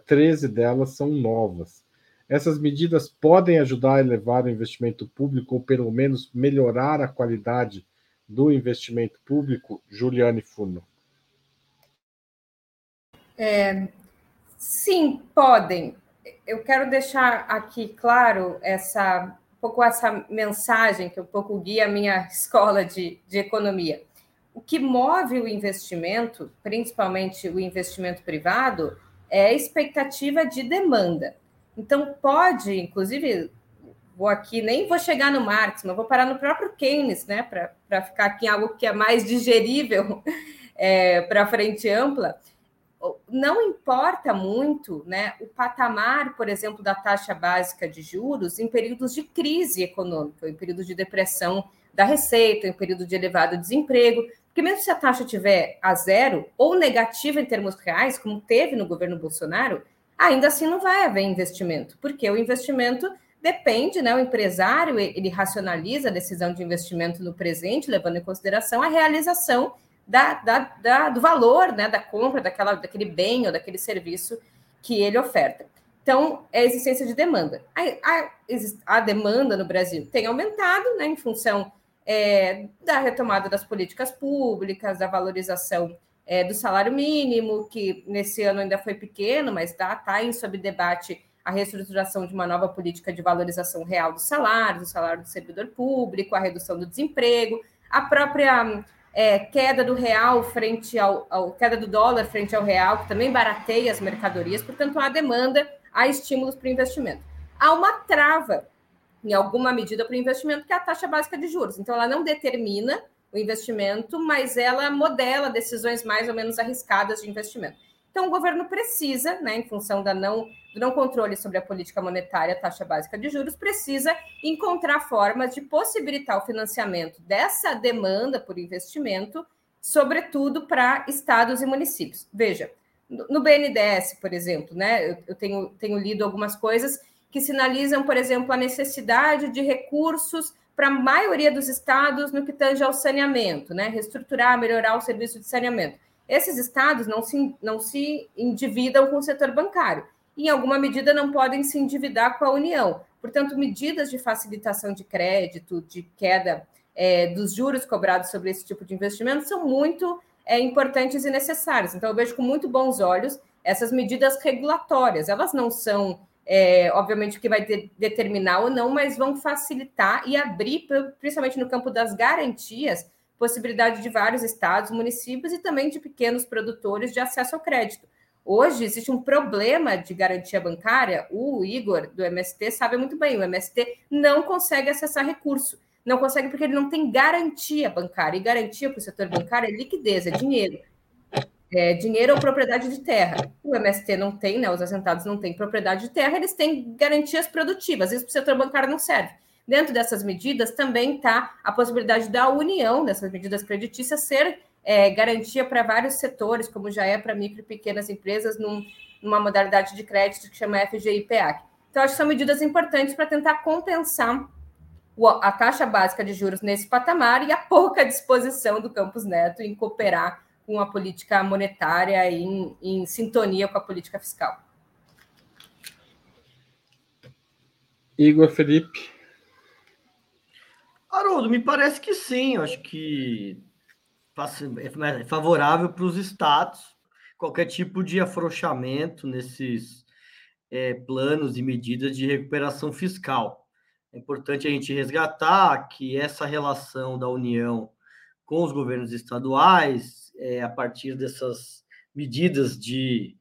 S1: 13 eh, delas são novas. Essas medidas podem ajudar a elevar o investimento público ou, pelo menos, melhorar a qualidade do investimento público, Juliane Furno?
S2: É, Sim, podem. Eu quero deixar aqui claro essa um pouco essa mensagem que um pouco guia a minha escola de, de economia. O que move o investimento, principalmente o investimento privado, é a expectativa de demanda. Então, pode, inclusive, vou aqui, nem vou chegar no Marx, mas vou parar no próprio Keynes, né, para ficar aqui em algo que é mais digerível é, para frente ampla não importa muito né, o patamar, por exemplo, da taxa básica de juros em períodos de crise econômica, em períodos de depressão da receita, em período de elevado desemprego, porque mesmo se a taxa tiver a zero ou negativa em termos reais, como teve no governo Bolsonaro, ainda assim não vai haver investimento, porque o investimento depende, né? O empresário ele racionaliza a decisão de investimento no presente, levando em consideração a realização da, da, da, do valor né, da compra daquela, daquele bem ou daquele serviço que ele oferta. Então, é a existência de demanda. A, a, a demanda no Brasil tem aumentado né, em função é, da retomada das políticas públicas, da valorização é, do salário mínimo, que nesse ano ainda foi pequeno, mas está tá em sob debate a reestruturação de uma nova política de valorização real do salário, do salário do servidor público, a redução do desemprego, a própria é, queda do real frente ao, ao, queda do dólar frente ao real, que também barateia as mercadorias, portanto, há demanda, há estímulos para o investimento. Há uma trava, em alguma medida, para o investimento, que é a taxa básica de juros. Então, ela não determina o investimento, mas ela modela decisões mais ou menos arriscadas de investimento. Então, o governo precisa, né, em função da não, do não controle sobre a política monetária, a taxa básica de juros, precisa encontrar formas de possibilitar o financiamento dessa demanda por investimento, sobretudo para estados e municípios. Veja, no BNDES, por exemplo, né, eu tenho, tenho lido algumas coisas que sinalizam, por exemplo, a necessidade de recursos para a maioria dos estados no que tange ao saneamento, né, reestruturar, melhorar o serviço de saneamento esses estados não se, não se endividam com o setor bancário. Em alguma medida, não podem se endividar com a União. Portanto, medidas de facilitação de crédito, de queda é, dos juros cobrados sobre esse tipo de investimento são muito é, importantes e necessárias. Então, eu vejo com muito bons olhos essas medidas regulatórias. Elas não são, é, obviamente, o que vai de, determinar ou não, mas vão facilitar e abrir, principalmente no campo das garantias, possibilidade de vários estados, municípios e também de pequenos produtores de acesso ao crédito. Hoje existe um problema de garantia bancária, o Igor do MST sabe muito bem, o MST não consegue acessar recurso, não consegue porque ele não tem garantia bancária, e garantia para o setor bancário é liquidez, é dinheiro. É, dinheiro ou propriedade de terra. O MST não tem, né? Os assentados não têm propriedade de terra, eles têm garantias produtivas. Isso para o setor bancário não serve. Dentro dessas medidas também está a possibilidade da União, dessas medidas creditícias, ser é, garantia para vários setores, como já é para micro e pequenas empresas, num, numa modalidade de crédito que chama FGIPA. Então, acho que são medidas importantes para tentar compensar a taxa básica de juros nesse patamar e a pouca disposição do Campos Neto em cooperar com a política monetária em, em sintonia com a política fiscal.
S1: Igor Felipe.
S3: Haroldo, me parece que sim. Acho que é favorável para os estados qualquer tipo de afrouxamento nesses é, planos e medidas de recuperação fiscal. É importante a gente resgatar que essa relação da União com os governos estaduais, é, a partir dessas medidas de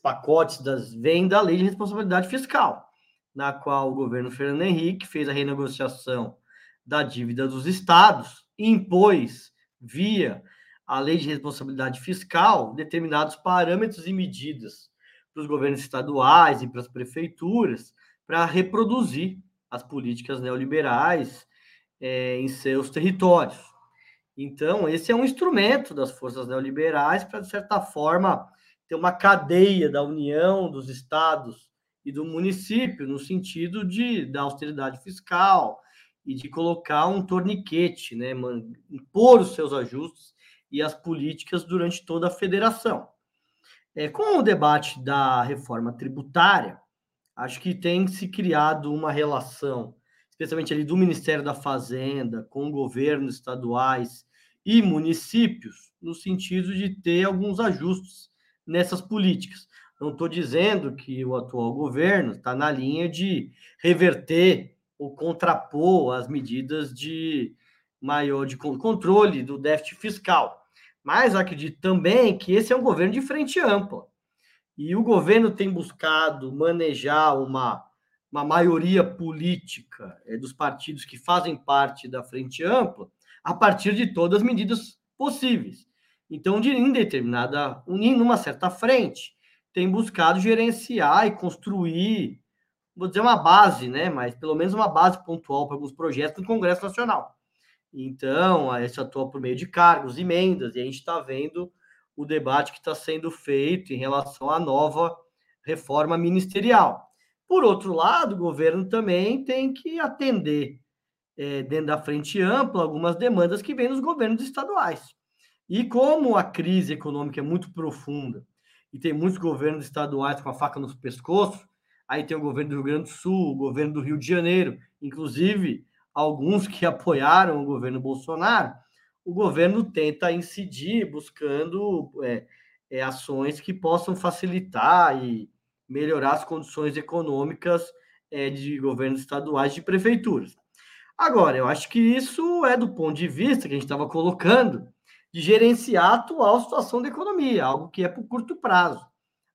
S3: pacotes das vem da lei de responsabilidade fiscal, na qual o governo Fernando Henrique fez a renegociação da dívida dos estados impôs via a lei de responsabilidade fiscal determinados parâmetros e medidas para os governos estaduais e para as prefeituras para reproduzir as políticas neoliberais é, em seus territórios. Então, esse é um instrumento das forças neoliberais para, de certa forma, ter uma cadeia da União, dos estados e do município, no sentido de da austeridade fiscal e de colocar um torniquete, né, impor os seus ajustes e as políticas durante toda a federação. É, com o debate da reforma tributária, acho que tem se criado uma relação, especialmente ali do Ministério da Fazenda, com governos estaduais e municípios, no sentido de ter alguns ajustes nessas políticas. Não estou dizendo que o atual governo está na linha de reverter ou contrapor as medidas de maior de controle do déficit fiscal. Mas acredito também que esse é um governo de frente ampla. E o governo tem buscado manejar uma, uma maioria política é, dos partidos que fazem parte da frente ampla a partir de todas as medidas possíveis. Então, de em uma certa frente, tem buscado gerenciar e construir, vou dizer uma base, né? Mas pelo menos uma base pontual para alguns projetos no Congresso Nacional. Então, gente atua por meio de cargos, emendas, e a gente está vendo o debate que está sendo feito em relação à nova reforma ministerial. Por outro lado, o governo também tem que atender, é, dentro da frente ampla, algumas demandas que vêm dos governos estaduais. E como a crise econômica é muito profunda e tem muitos governos estaduais com a faca nos pescoços, aí tem o governo do Rio Grande do Sul, o governo do Rio de Janeiro, inclusive alguns que apoiaram o governo Bolsonaro, o governo tenta incidir buscando é, é, ações que possam facilitar e melhorar as condições econômicas é, de governos estaduais de prefeituras. Agora, eu acho que isso é do ponto de vista que a gente estava colocando de gerenciar a atual situação da economia, algo que é por curto prazo.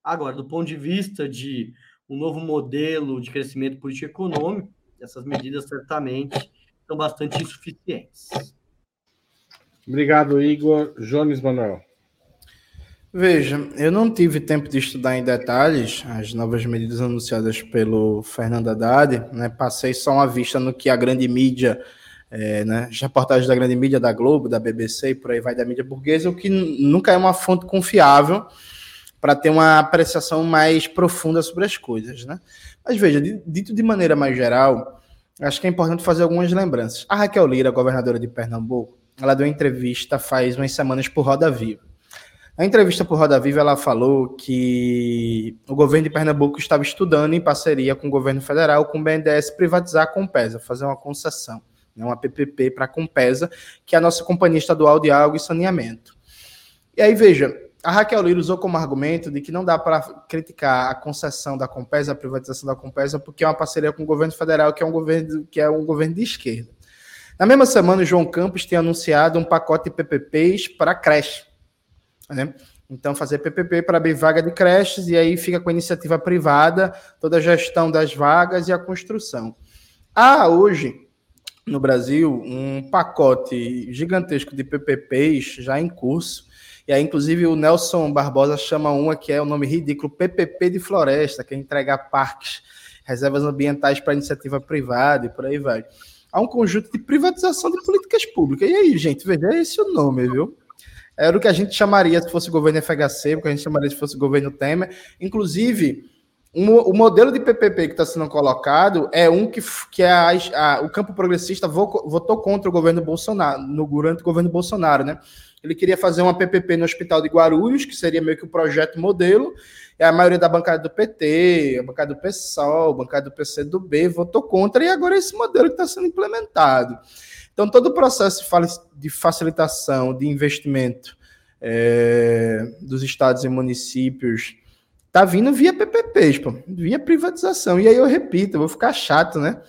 S3: Agora, do ponto de vista de um novo modelo de crescimento político econômico, essas medidas certamente são bastante insuficientes.
S1: Obrigado, Igor. Jones Manuel.
S4: Veja, eu não tive tempo de estudar em detalhes as novas medidas anunciadas pelo Fernando Haddad, né? Passei só uma vista no que a grande mídia, é, né? As reportagens da grande mídia, da Globo, da BBC e por aí vai da mídia burguesa, o que nunca é uma fonte confiável para ter uma apreciação mais profunda sobre as coisas, né? Mas veja, dito de maneira mais geral, acho que é importante fazer algumas lembranças. A Raquel Lira, governadora de Pernambuco, ela deu uma entrevista faz umas semanas por Roda Viva. Na entrevista por Roda Viva, ela falou que o governo de Pernambuco estava estudando, em parceria com o governo federal, com o BNDES, privatizar a Compesa, fazer uma concessão, né, uma PPP para a Compesa, que é a nossa companhia estadual de água e saneamento. E aí, veja, a Raquel Lira usou como argumento de que não dá para criticar a concessão da Compesa, a privatização da Compesa, porque é uma parceria com o governo federal, que é um governo, que é um governo de esquerda. Na mesma semana, o João Campos tem anunciado um pacote de PPPs para creche. Né? Então, fazer PPP para abrir vaga de creches e aí fica com a iniciativa privada, toda a gestão das vagas e a construção. Há hoje, no Brasil, um pacote gigantesco de PPPs já em curso, e aí, inclusive, o Nelson Barbosa chama uma que é o nome ridículo, PPP de Floresta, que é entregar parques, reservas ambientais para iniciativa privada e por aí vai. Há um conjunto de privatização de políticas públicas. E aí, gente, veja, é esse o nome, viu? era o que a gente chamaria se fosse governo FHC, o que a gente chamaria se fosse governo Temer. Inclusive, um, o modelo de PPP que está sendo colocado é um que, que é a, a, o campo progressista votou contra o governo Bolsonaro, no, durante o governo Bolsonaro, né? Ele queria fazer uma PPP no Hospital de Guarulhos, que seria meio que o projeto modelo, e a maioria da bancada do PT, a bancada do PSOL, a bancada do PCdoB votou contra, e agora é esse modelo que está sendo implementado. Então, todo o processo de facilitação de investimento é, dos estados e municípios tá vindo via PPPs, pô, via privatização. E aí eu repito, eu vou ficar chato, né?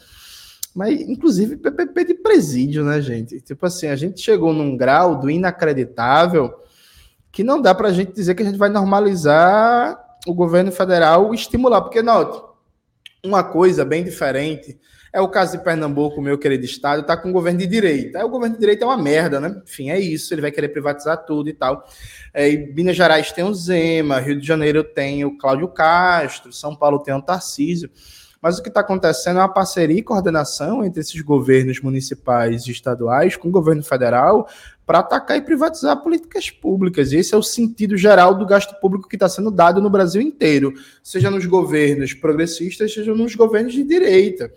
S4: Mas, inclusive, PPP de presídio, né, gente? Tipo assim, a gente chegou num grau do inacreditável que não dá para a gente dizer que a gente vai normalizar o governo federal estimular. Porque, note, uma coisa bem diferente é o caso de Pernambuco, meu querido estado, está com um governo de direita. Aí o governo de direita é uma merda, né? Enfim, é isso, ele vai querer privatizar tudo e tal. É, e Minas Gerais tem o Zema, Rio de Janeiro tem o Cláudio Castro, São Paulo tem o Tarcísio. Mas o que está acontecendo é uma parceria e coordenação entre esses governos municipais e estaduais com o governo federal para atacar e privatizar políticas públicas. E esse é o sentido geral do gasto público que está sendo dado no Brasil inteiro, seja nos governos progressistas, seja nos governos de direita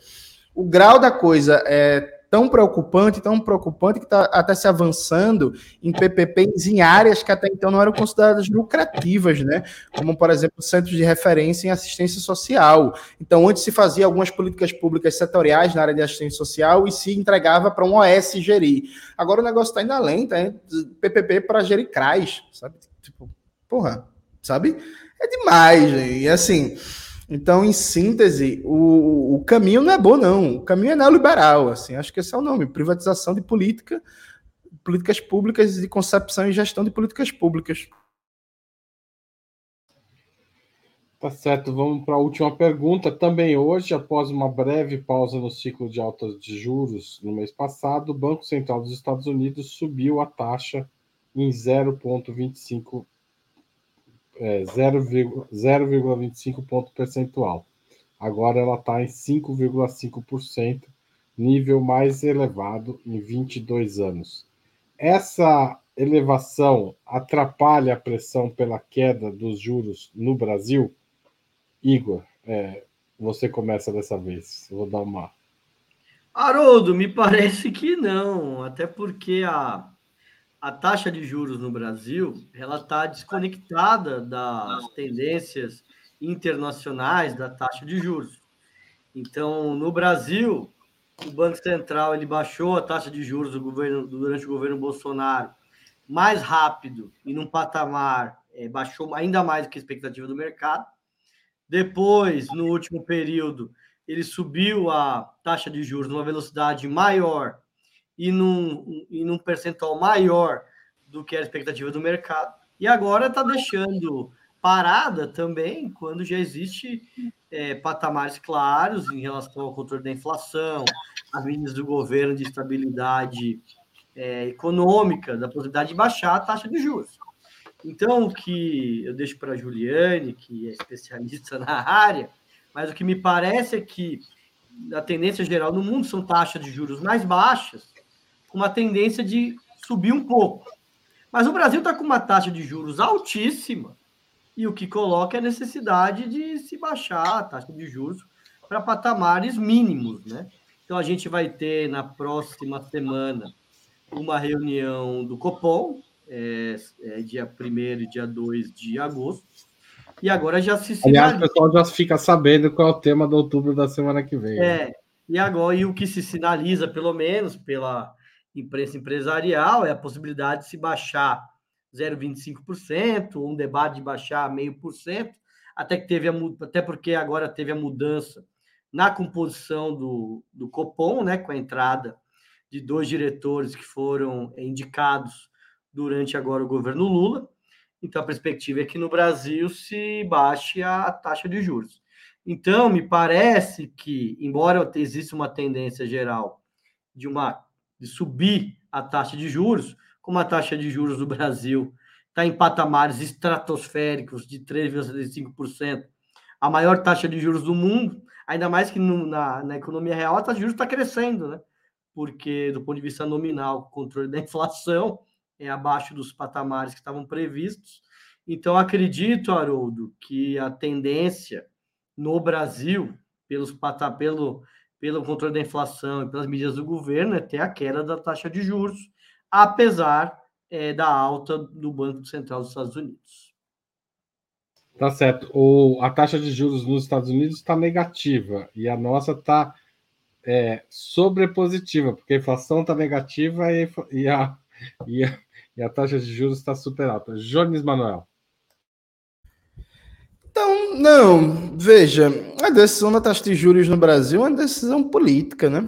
S4: o grau da coisa é tão preocupante, tão preocupante que está até se avançando em PPPs em áreas que até então não eram consideradas lucrativas, né? Como, por exemplo, centros de referência em assistência social. Então, antes se fazia algumas políticas públicas setoriais na área de assistência social e se entregava para um OS gerir. Agora o negócio está indo além, tá? PPP para gerir CRAS, sabe? Tipo, porra, sabe? É demais, gente. E assim, então, em síntese, o, o caminho não é bom, não. O caminho é neoliberal, assim, acho que esse é o nome, privatização de política, políticas públicas e concepção e gestão de políticas públicas.
S1: Tá certo, vamos para a última pergunta. Também hoje, após uma breve pausa no ciclo de altas de juros no mês passado, o Banco Central dos Estados Unidos subiu a taxa em 0,25 é, 0,25 ponto percentual. Agora ela está em 5,5%, nível mais elevado em 22 anos. Essa elevação atrapalha a pressão pela queda dos juros no Brasil? Igor, é, você começa dessa vez. Vou dar uma.
S3: Haroldo, me parece que não, até porque a, a taxa de juros no Brasil ela está desconectada das tendências internacionais da taxa de juros. Então, no Brasil, o Banco Central ele baixou a taxa de juros do governo, durante o governo Bolsonaro mais rápido e num patamar é, baixou ainda mais do que a expectativa do mercado. Depois, no último período, ele subiu a taxa de juros numa velocidade maior e num, e num percentual maior do que a expectativa do mercado. E agora está deixando parada também quando já existe é, patamares claros em relação ao controle da inflação, as medidas do governo de estabilidade é, econômica, da possibilidade de baixar a taxa de juros. Então, o que eu deixo para a Juliane, que é especialista na área, mas o que me parece é que a tendência geral no mundo são taxas de juros mais baixas, uma tendência de subir um pouco. Mas o Brasil está com uma taxa de juros altíssima e o que coloca é a necessidade de se baixar a taxa de juros para patamares mínimos, né? Então a gente vai ter na próxima semana uma reunião do Copom, é, é dia 1 e dia 2 de agosto, e agora já se
S1: sinaliza. Aliás, o pessoal já fica sabendo qual é o tema do outubro da semana que vem.
S3: É, né? e agora, e o que se sinaliza, pelo menos, pela imprensa empresarial é a possibilidade de se baixar 0,25%, um debate de baixar meio por cento, até que teve a, até porque agora teve a mudança na composição do, do Copom, né, com a entrada de dois diretores que foram indicados durante agora o governo Lula. Então a perspectiva é que no Brasil se baixe a taxa de juros. Então me parece que, embora exista uma tendência geral de uma de subir a taxa de juros, como a taxa de juros do Brasil está em patamares estratosféricos de 3,75%, a maior taxa de juros do mundo, ainda mais que no, na, na economia real a taxa de juros está crescendo, né? Porque do ponto de vista nominal, controle da inflação, é, abaixo dos patamares que estavam previstos. Então, acredito, Haroldo, que a tendência no Brasil, pelos, pelo, pelo controle da inflação e pelas medidas do governo, é ter a queda da taxa de juros, apesar é, da alta do Banco Central dos Estados Unidos.
S1: Tá certo. O, a taxa de juros nos Estados Unidos está negativa e a nossa está é, sobrepositiva, porque a inflação está negativa e, e, a, e, a, e a taxa de juros está super alta. Jones Manuel.
S4: Então, não, veja, a decisão da taxa de juros no Brasil é uma decisão política, né?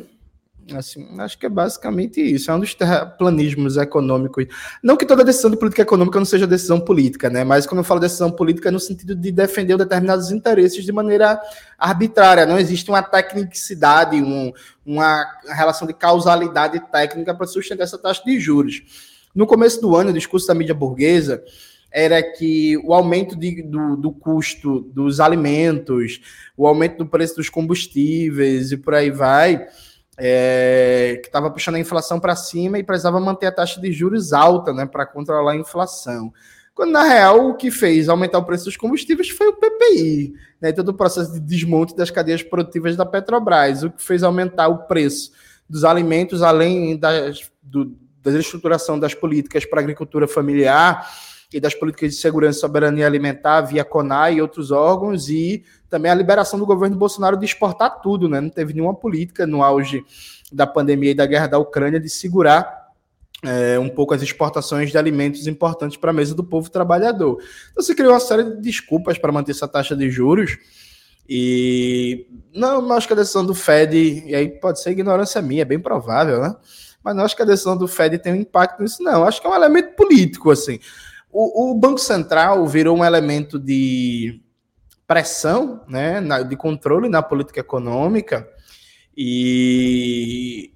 S4: Assim, acho que é basicamente isso. É um dos terraplanismos econômicos. Não que toda decisão de política econômica não seja decisão política, né? Mas quando eu falo decisão política é no sentido de defender determinados interesses de maneira arbitrária. Não existe uma tecnicidade, um, uma relação de causalidade técnica para sustentar essa taxa de juros. No começo do ano, o discurso da mídia burguesa era que o aumento de, do, do custo dos alimentos, o aumento do preço dos combustíveis e por aí vai é, que estava puxando a inflação para cima e precisava manter a taxa de juros alta né, para controlar a inflação. Quando, na real, o que fez aumentar o preço dos combustíveis foi o PPI, né, todo o processo de desmonte das cadeias produtivas da Petrobras, o que fez aumentar o preço dos alimentos, além das, do, da estruturação das políticas para agricultura familiar e das políticas de segurança e soberania alimentar via CONAI e outros órgãos, e também a liberação do governo Bolsonaro de exportar tudo, né? Não teve nenhuma política no auge da pandemia e da guerra da Ucrânia de segurar é, um pouco as exportações de alimentos importantes para a mesa do povo trabalhador. Então você criou uma série de desculpas para manter essa taxa de juros. E não, não acho que a decisão do Fed, e aí pode ser ignorância minha, é bem provável, né? Mas não acho que a decisão do Fed tem um impacto nisso, não. Acho que é um elemento político, assim. O, o Banco Central virou um elemento de pressão, né, de controle na política econômica, e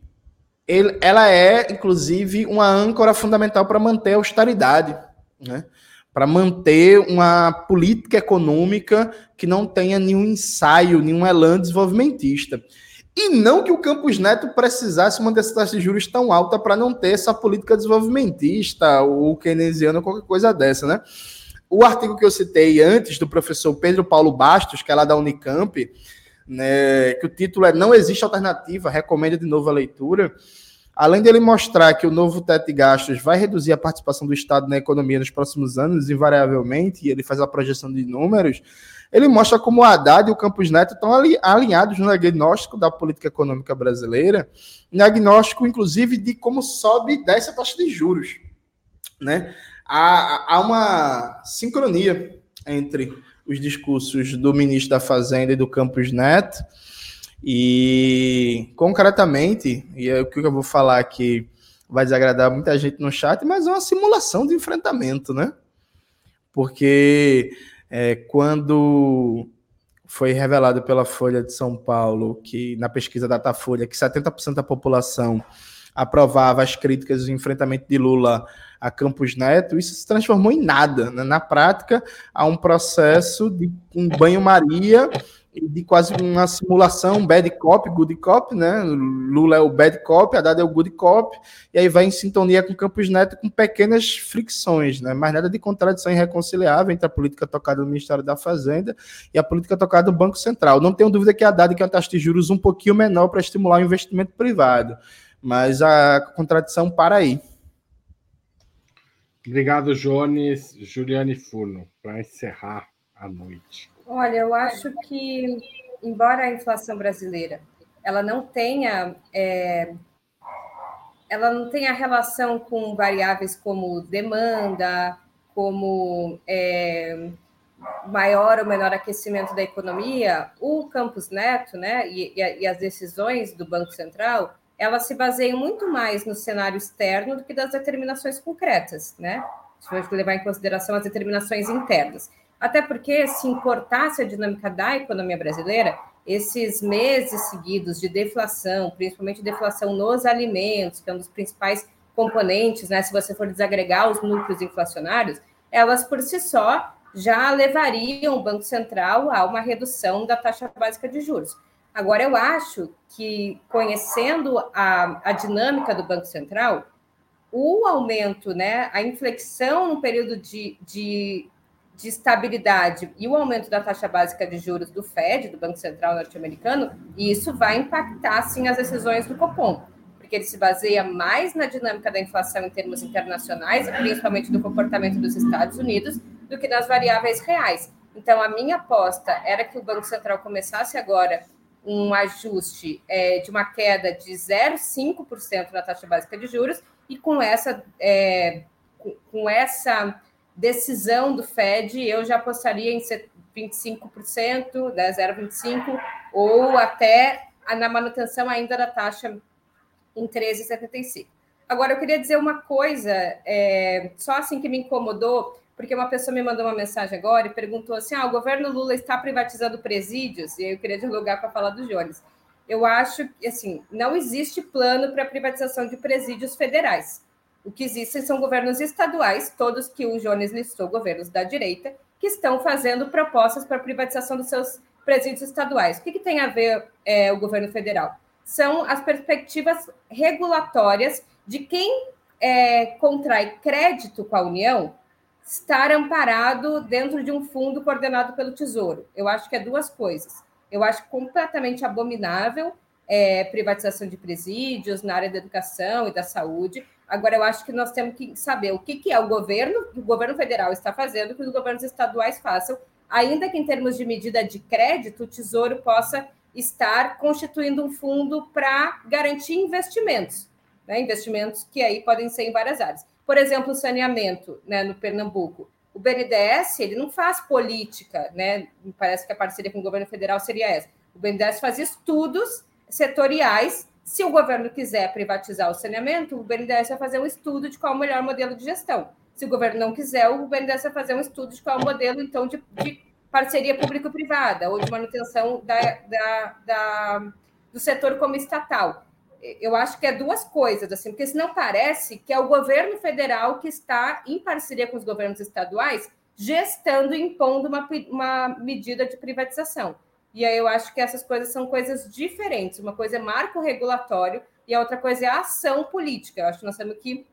S4: ele, ela é, inclusive, uma âncora fundamental para manter a austeridade, né? para manter uma política econômica que não tenha nenhum ensaio, nenhum elan desenvolvimentista. E não que o Campos Neto precisasse manter essa taxa de juros tão alta para não ter essa política desenvolvimentista ou keynesiana, qualquer coisa dessa, né? O artigo que eu citei antes do professor Pedro Paulo Bastos, que é lá da Unicamp, né, que o título é Não Existe Alternativa, recomendo de novo a leitura. Além dele mostrar que o novo teto de gastos vai reduzir a participação do Estado na economia nos próximos anos, invariavelmente, e ele faz a projeção de números, ele mostra como o Haddad e o Campos Neto estão alinhados no diagnóstico da política econômica brasileira, diagnóstico, inclusive, de como sobe e desce a taxa de juros. Né? Há, há uma sincronia entre os discursos do ministro da Fazenda e do Campos Neto, e concretamente, e é o que eu vou falar aqui vai desagradar muita gente no chat, mas é uma simulação de enfrentamento, né? Porque é, quando foi revelado pela Folha de São Paulo que na pesquisa Datafolha que 70% da população aprovava as críticas do enfrentamento de Lula a Campos Neto, isso se transformou em nada. Né? Na prática, há um processo de um banho-maria de quase uma simulação bad cop, good cop, né? Lula é o bad cop, Haddad é o good cop, e aí vai em sintonia com Campos Neto com pequenas fricções, né? Mas nada de contradição irreconciliável entre a política tocada no Ministério da Fazenda e a política tocada no Banco Central. Não tenho dúvida que a Haddad quer uma taxa de juros um pouquinho menor para estimular o investimento privado, mas a contradição para aí.
S1: Obrigado, Jones. Juliane Furno, para encerrar a noite.
S2: Olha, eu acho que, embora a inflação brasileira ela não tenha é, ela não tenha relação com variáveis como demanda, como é, maior ou menor aquecimento da economia, o Campos Neto, né, e, e, as decisões do Banco Central, elas se baseiam muito mais no cenário externo do que das determinações concretas, né? Se for levar em consideração as determinações internas. Até porque, se importasse a dinâmica da economia brasileira, esses meses seguidos de deflação, principalmente deflação nos alimentos, que é um dos principais componentes, né? Se você for desagregar os núcleos inflacionários, elas por si só já levariam o Banco Central a uma redução da taxa básica de juros. Agora, eu acho que, conhecendo a, a dinâmica do Banco Central, o aumento, né, a inflexão no período de, de, de estabilidade e o aumento da taxa básica de juros do Fed, do Banco Central norte-americano, e isso vai impactar, sim, as decisões do Copom, porque ele se baseia mais na dinâmica da inflação em termos internacionais, principalmente do comportamento dos Estados Unidos, do que nas variáveis reais. Então, a minha aposta era que o Banco Central começasse agora um ajuste é, de uma queda de 0,5% na taxa básica de juros, e com essa, é, com essa decisão do Fed, eu já apostaria em 25%, né, 0,25%, ou até na manutenção ainda da taxa em 13,75%. Agora, eu queria dizer uma coisa, é, só assim que me incomodou, porque uma pessoa me mandou uma mensagem agora e perguntou assim: ah, o governo Lula está privatizando presídios, e eu queria dialogar para falar do Jones. Eu acho que assim, não existe plano para privatização de presídios federais. O que existem são governos estaduais, todos que o Jones listou, governos da direita, que estão fazendo propostas para privatização dos seus presídios estaduais. O que, que tem a ver é, o governo federal? São as perspectivas regulatórias de quem é, contrai crédito com a União estar amparado dentro de um fundo coordenado pelo Tesouro. Eu acho que é duas coisas. Eu acho completamente abominável é, privatização de presídios na área da educação e da saúde. Agora, eu acho que nós temos que saber o que, que é o governo, que o governo federal está fazendo, que os governos estaduais façam, ainda que em termos de medida de crédito, o Tesouro possa estar constituindo um fundo para garantir investimentos, né? investimentos que aí podem ser em várias áreas. Por exemplo, o saneamento né, no Pernambuco. O BNDES ele não faz política, né? Parece que a parceria com o governo federal seria essa. O BNDES faz estudos setoriais. Se o governo quiser privatizar o saneamento, o BNDES vai fazer um estudo de qual é o melhor modelo de gestão. Se o governo não quiser, o BNDES vai fazer um estudo de qual é o modelo, então, de, de parceria público-privada ou de manutenção da, da, da, do setor como estatal eu acho que é duas coisas, assim, porque senão parece que é o governo federal que está, em parceria com os governos estaduais, gestando e impondo uma, uma medida de privatização. E aí eu acho que essas coisas são coisas diferentes. Uma coisa é marco regulatório e a outra coisa é a ação política. Eu acho que nós temos que,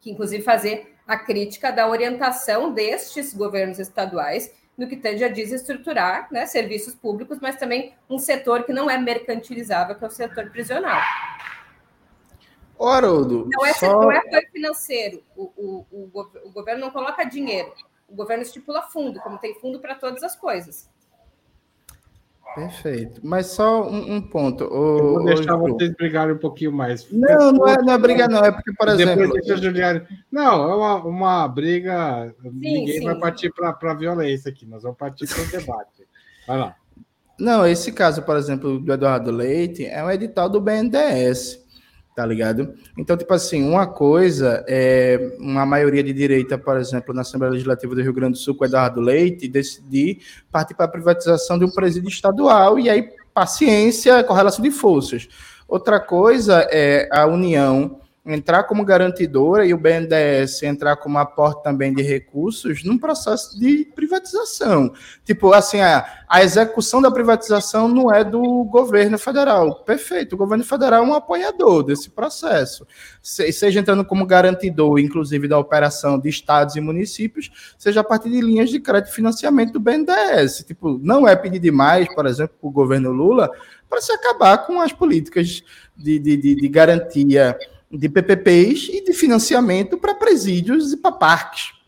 S2: que inclusive, fazer a crítica da orientação destes governos estaduais no que tange a desestruturar né, serviços públicos, mas também um setor que não é mercantilizável, que é o setor prisional.
S4: Ô, Haroldo,
S2: não é, só... não é apoio financeiro. O, o, o, o, governo não coloca dinheiro. O governo estipula fundo, como tem fundo para todas as coisas.
S4: Perfeito. Mas só um, um ponto.
S1: O, Eu vou deixar vocês brigarem um pouquinho mais.
S4: Não, não é, não é briga, não. É porque, por exemplo.
S1: Não, é uma, uma briga. Sim, ninguém sim. vai partir para a violência aqui. Nós vamos partir para o debate. Vai lá.
S4: Não, esse caso, por exemplo, do Eduardo Leite, é um edital do BNDES tá ligado? Então, tipo assim, uma coisa é uma maioria de direita, por exemplo, na Assembleia Legislativa do Rio Grande do Sul, com Eduardo Leite, decidir partir para a privatização de um presídio estadual, e aí paciência, correlação de forças. Outra coisa é a União entrar como garantidora e o BNDES entrar como aporte também de recursos num processo de privatização. Tipo, assim, a, a execução da privatização não é do governo federal. Perfeito, o governo federal é um apoiador desse processo. Se, seja entrando como garantidor, inclusive, da operação de estados e municípios, seja a partir de linhas de crédito e financiamento do BNDES. Tipo, não é pedir demais, por exemplo, para o governo Lula, para se acabar com as políticas de, de, de, de garantia de PPPs e de financiamento para presídios e para parques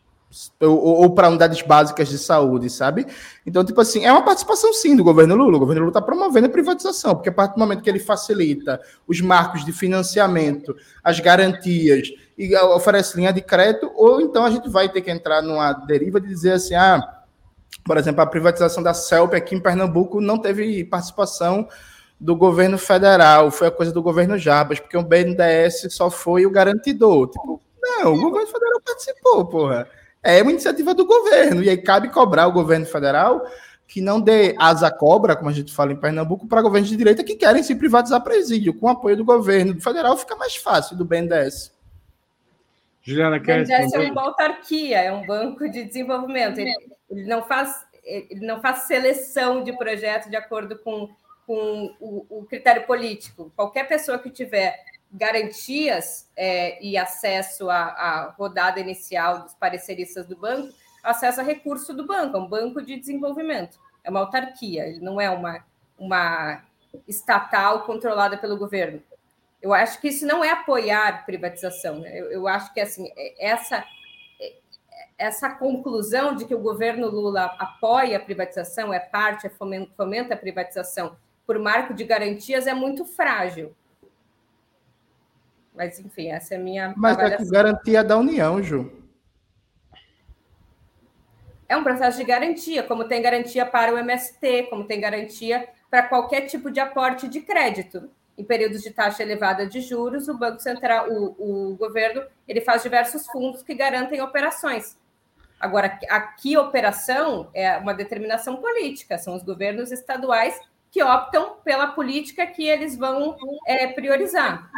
S4: ou, ou para unidades básicas de saúde, sabe? Então, tipo assim, é uma participação sim do governo Lula. O governo Lula está promovendo a privatização, porque a partir do momento que ele facilita os marcos de financiamento, as garantias e oferece linha de crédito, ou então a gente vai ter que entrar numa deriva de dizer assim, ah, por exemplo, a privatização da CELP aqui em Pernambuco não teve participação do governo federal, foi a coisa do governo Jabas, porque o BNDES só foi o garantidor. Tipo, não, o governo federal participou, porra. É uma iniciativa do governo, e aí cabe cobrar o governo federal que não dê asa cobra, como a gente fala em Pernambuco, para governos de direita que querem se privatizar presídio. Com o apoio do governo federal fica mais fácil, do BNDES.
S2: Juliana, quer O BNDES é uma autarquia, é um banco de desenvolvimento. Ele, ele, não faz, ele não faz seleção de projetos de acordo com com o, o critério político. Qualquer pessoa que tiver garantias é, e acesso à, à, rodada inicial dos pareceristas do banco, acesso a recurso do banco, é um banco de desenvolvimento, é uma autarquia, ele não é uma, uma estatal controlada pelo governo. Eu acho que isso não é apoiar privatização. Né? Eu, eu acho que assim é, essa é, essa conclusão de que o governo Lula apoia a privatização, é parte, é fomenta, fomenta a privatização por marco de garantias é muito frágil. Mas, enfim, essa é a minha.
S4: Mas é que garantia da União, Ju.
S2: É um processo de garantia, como tem garantia para o MST, como tem garantia para qualquer tipo de aporte de crédito. Em períodos de taxa elevada de juros, o Banco Central, o, o governo, ele faz diversos fundos que garantem operações. Agora, aqui operação é uma determinação política, são os governos estaduais que optam pela política que eles vão é, priorizar.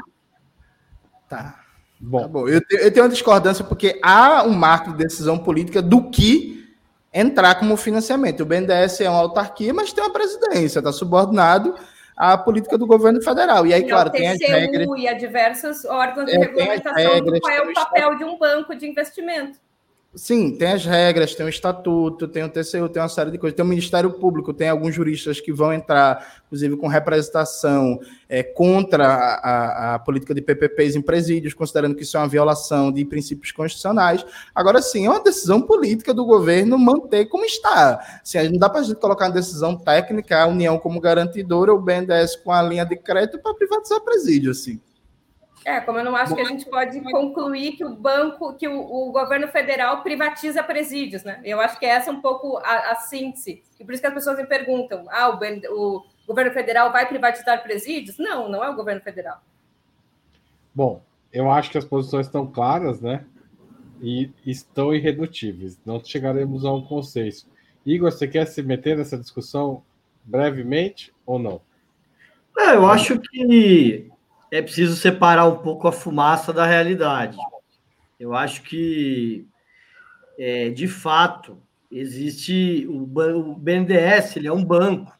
S4: Tá. Bom, tá bom. Eu, eu, tenho uma discordância porque há um marco de decisão política do que entrar como financiamento. O BNDES é uma autarquia, mas tem uma presidência, está subordinado à política do governo federal. E aí, claro, tem as regras.
S2: E a diversos órgãos de é, regulamentação do qual é o papel de um banco de investimento.
S4: Sim, tem as regras, tem o estatuto, tem o TCU, tem uma série de coisas. Tem o Ministério Público, tem alguns juristas que vão entrar, inclusive com representação é, contra a, a, a, política de PPPs em presídios, considerando que isso é uma violação de princípios constitucionais. Agora sim, é uma decisão política do governo manter como está. Assim, não dá para a gente colocar uma decisão técnica, a União como garantidora, o BNDES com a linha de crédito para privatizar presídio, assim.
S2: É, como eu não acho que a gente pode concluir que o banco, que o, o governo federal privatiza presídios, né? Eu acho que essa é um pouco a, a síntese. E por isso que as pessoas me perguntam: ah, o, o governo federal vai privatizar presídios? Não, não é o governo federal.
S1: Bom, eu acho que as posições estão claras, né? E estão irredutíveis. Não chegaremos a um consenso. Igor, você quer se meter nessa discussão brevemente ou não?
S3: É, eu acho que é preciso separar um pouco a fumaça da realidade. Eu acho que, é, de fato, existe o, o BNDES, ele é um banco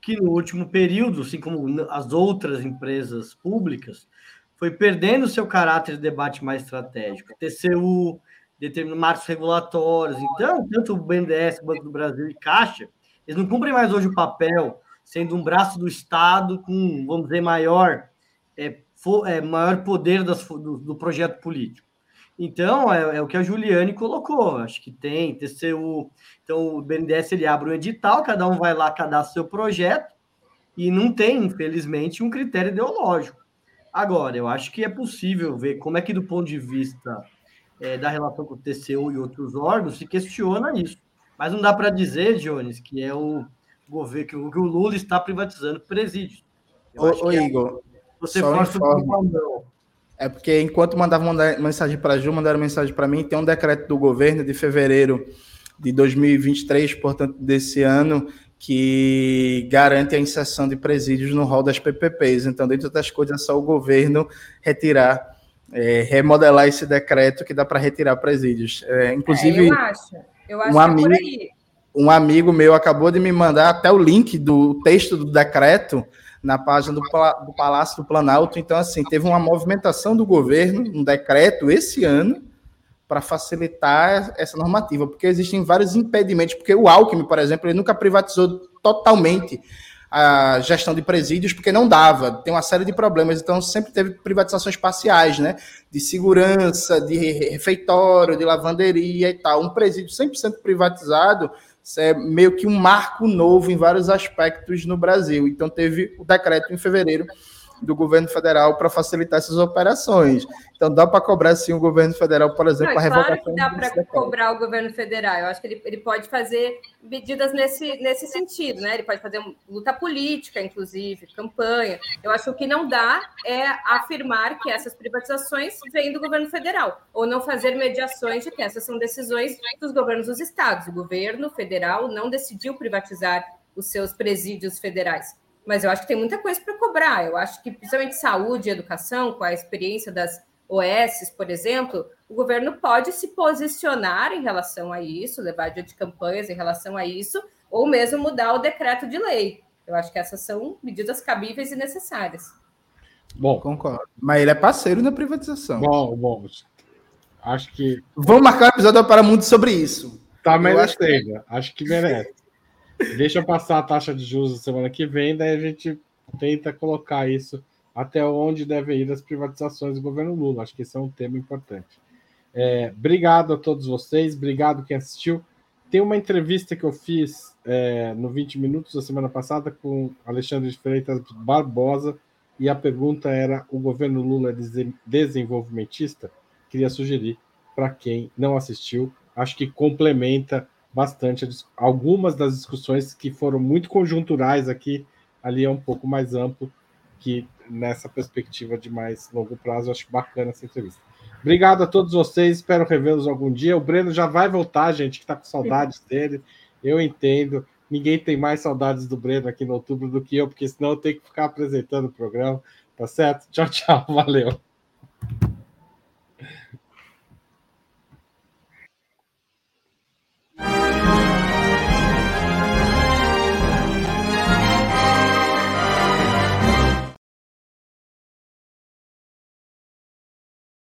S3: que no último período, assim como as outras empresas públicas, foi perdendo seu caráter de debate mais estratégico. TCU determina marcos regulatórios. Então, tanto o BNDES, Banco do Brasil e Caixa, eles não cumprem mais hoje o papel sendo um braço do Estado com, vamos dizer, maior é, for, é, maior poder das, do, do, projeto político. Então, é, é, o que a Juliane colocou. Acho que tem TCU. Então, o BNDES ele abre um edital, cada um vai lá cadastra seu projeto, e não tem, infelizmente, um critério ideológico. Agora, eu acho que é possível ver como é que, do ponto de vista é, da relação com o TCU e outros órgãos, se questiona isso. Mas não dá para dizer, Jones, que é o governo que o Lula está privatizando presídios.
S4: ô, ô é Igor, você força o É porque enquanto mandava mandar mensagem para a Ju, mandaram mensagem para mim, tem um decreto do governo de fevereiro de 2023, portanto, desse ano, que garante a inserção de presídios no rol das PPPs. Então, dentro das coisas, é só o governo retirar, é, remodelar esse decreto que dá para retirar presídios. É, inclusive, é, eu acho. Eu acho um amigo, um amigo meu acabou de me mandar até o link do texto do decreto na página do, do Palácio do Planalto. Então, assim, teve uma movimentação do governo, um decreto esse ano, para facilitar essa normativa, porque existem vários impedimentos, porque o Alckmin, por exemplo, ele nunca privatizou totalmente a gestão de presídios, porque não dava, tem uma série de problemas, então sempre teve privatizações parciais, né, de segurança, de refeitório, de lavanderia e tal. Um presídio 100% privatizado é meio que um marco novo em vários aspectos no Brasil. Então, teve o decreto em fevereiro do governo federal para facilitar essas operações. Então, dá para cobrar, sim, o governo federal, por exemplo, Não,
S2: a revogação... Claro que dá para cobrar o governo federal. Eu acho que ele, ele pode fazer medidas nesse, nesse sentido, né? Ele pode fazer luta política, inclusive, campanha. Eu acho que o que não dá é afirmar que essas privatizações vêm do governo federal, ou não fazer mediações de que essas são decisões dos governos dos estados. O governo federal não decidiu privatizar os seus presídios federais mas eu acho que tem muita coisa para cobrar. Eu acho que, principalmente saúde e educação, com a experiência das OS, por exemplo, o governo pode se posicionar em relação a isso, levar de campanhas em relação a isso, ou mesmo mudar o decreto de lei. Eu acho que essas são medidas cabíveis e necessárias.
S4: Bom, concordo. Mas ele é parceiro na privatização.
S1: Bom, bom. Acho que.
S4: Vamos marcar um episódio para muito sobre isso.
S1: Tá merecendo. Acho que... acho que merece. Deixa eu passar a taxa de juros semana que vem, daí a gente tenta colocar isso até onde devem ir as privatizações do governo Lula. Acho que esse é um tema importante. É, obrigado a todos vocês, obrigado quem assistiu. Tem uma entrevista que eu fiz é, no 20 Minutos da semana passada com Alexandre de Freitas Barbosa, e a pergunta era: o governo Lula é desenvolvimentista? Queria sugerir para quem não assistiu, acho que complementa bastante algumas das discussões que foram muito conjunturais aqui, ali é um pouco mais amplo, que nessa perspectiva de mais longo prazo, acho bacana essa entrevista. Obrigado a todos vocês, espero revê-los algum dia. O Breno já vai voltar, gente, que está com saudades dele. Eu entendo. Ninguém tem mais saudades do Breno aqui no outubro do que eu, porque senão eu tenho que ficar apresentando o programa. Tá certo? Tchau, tchau. Valeu.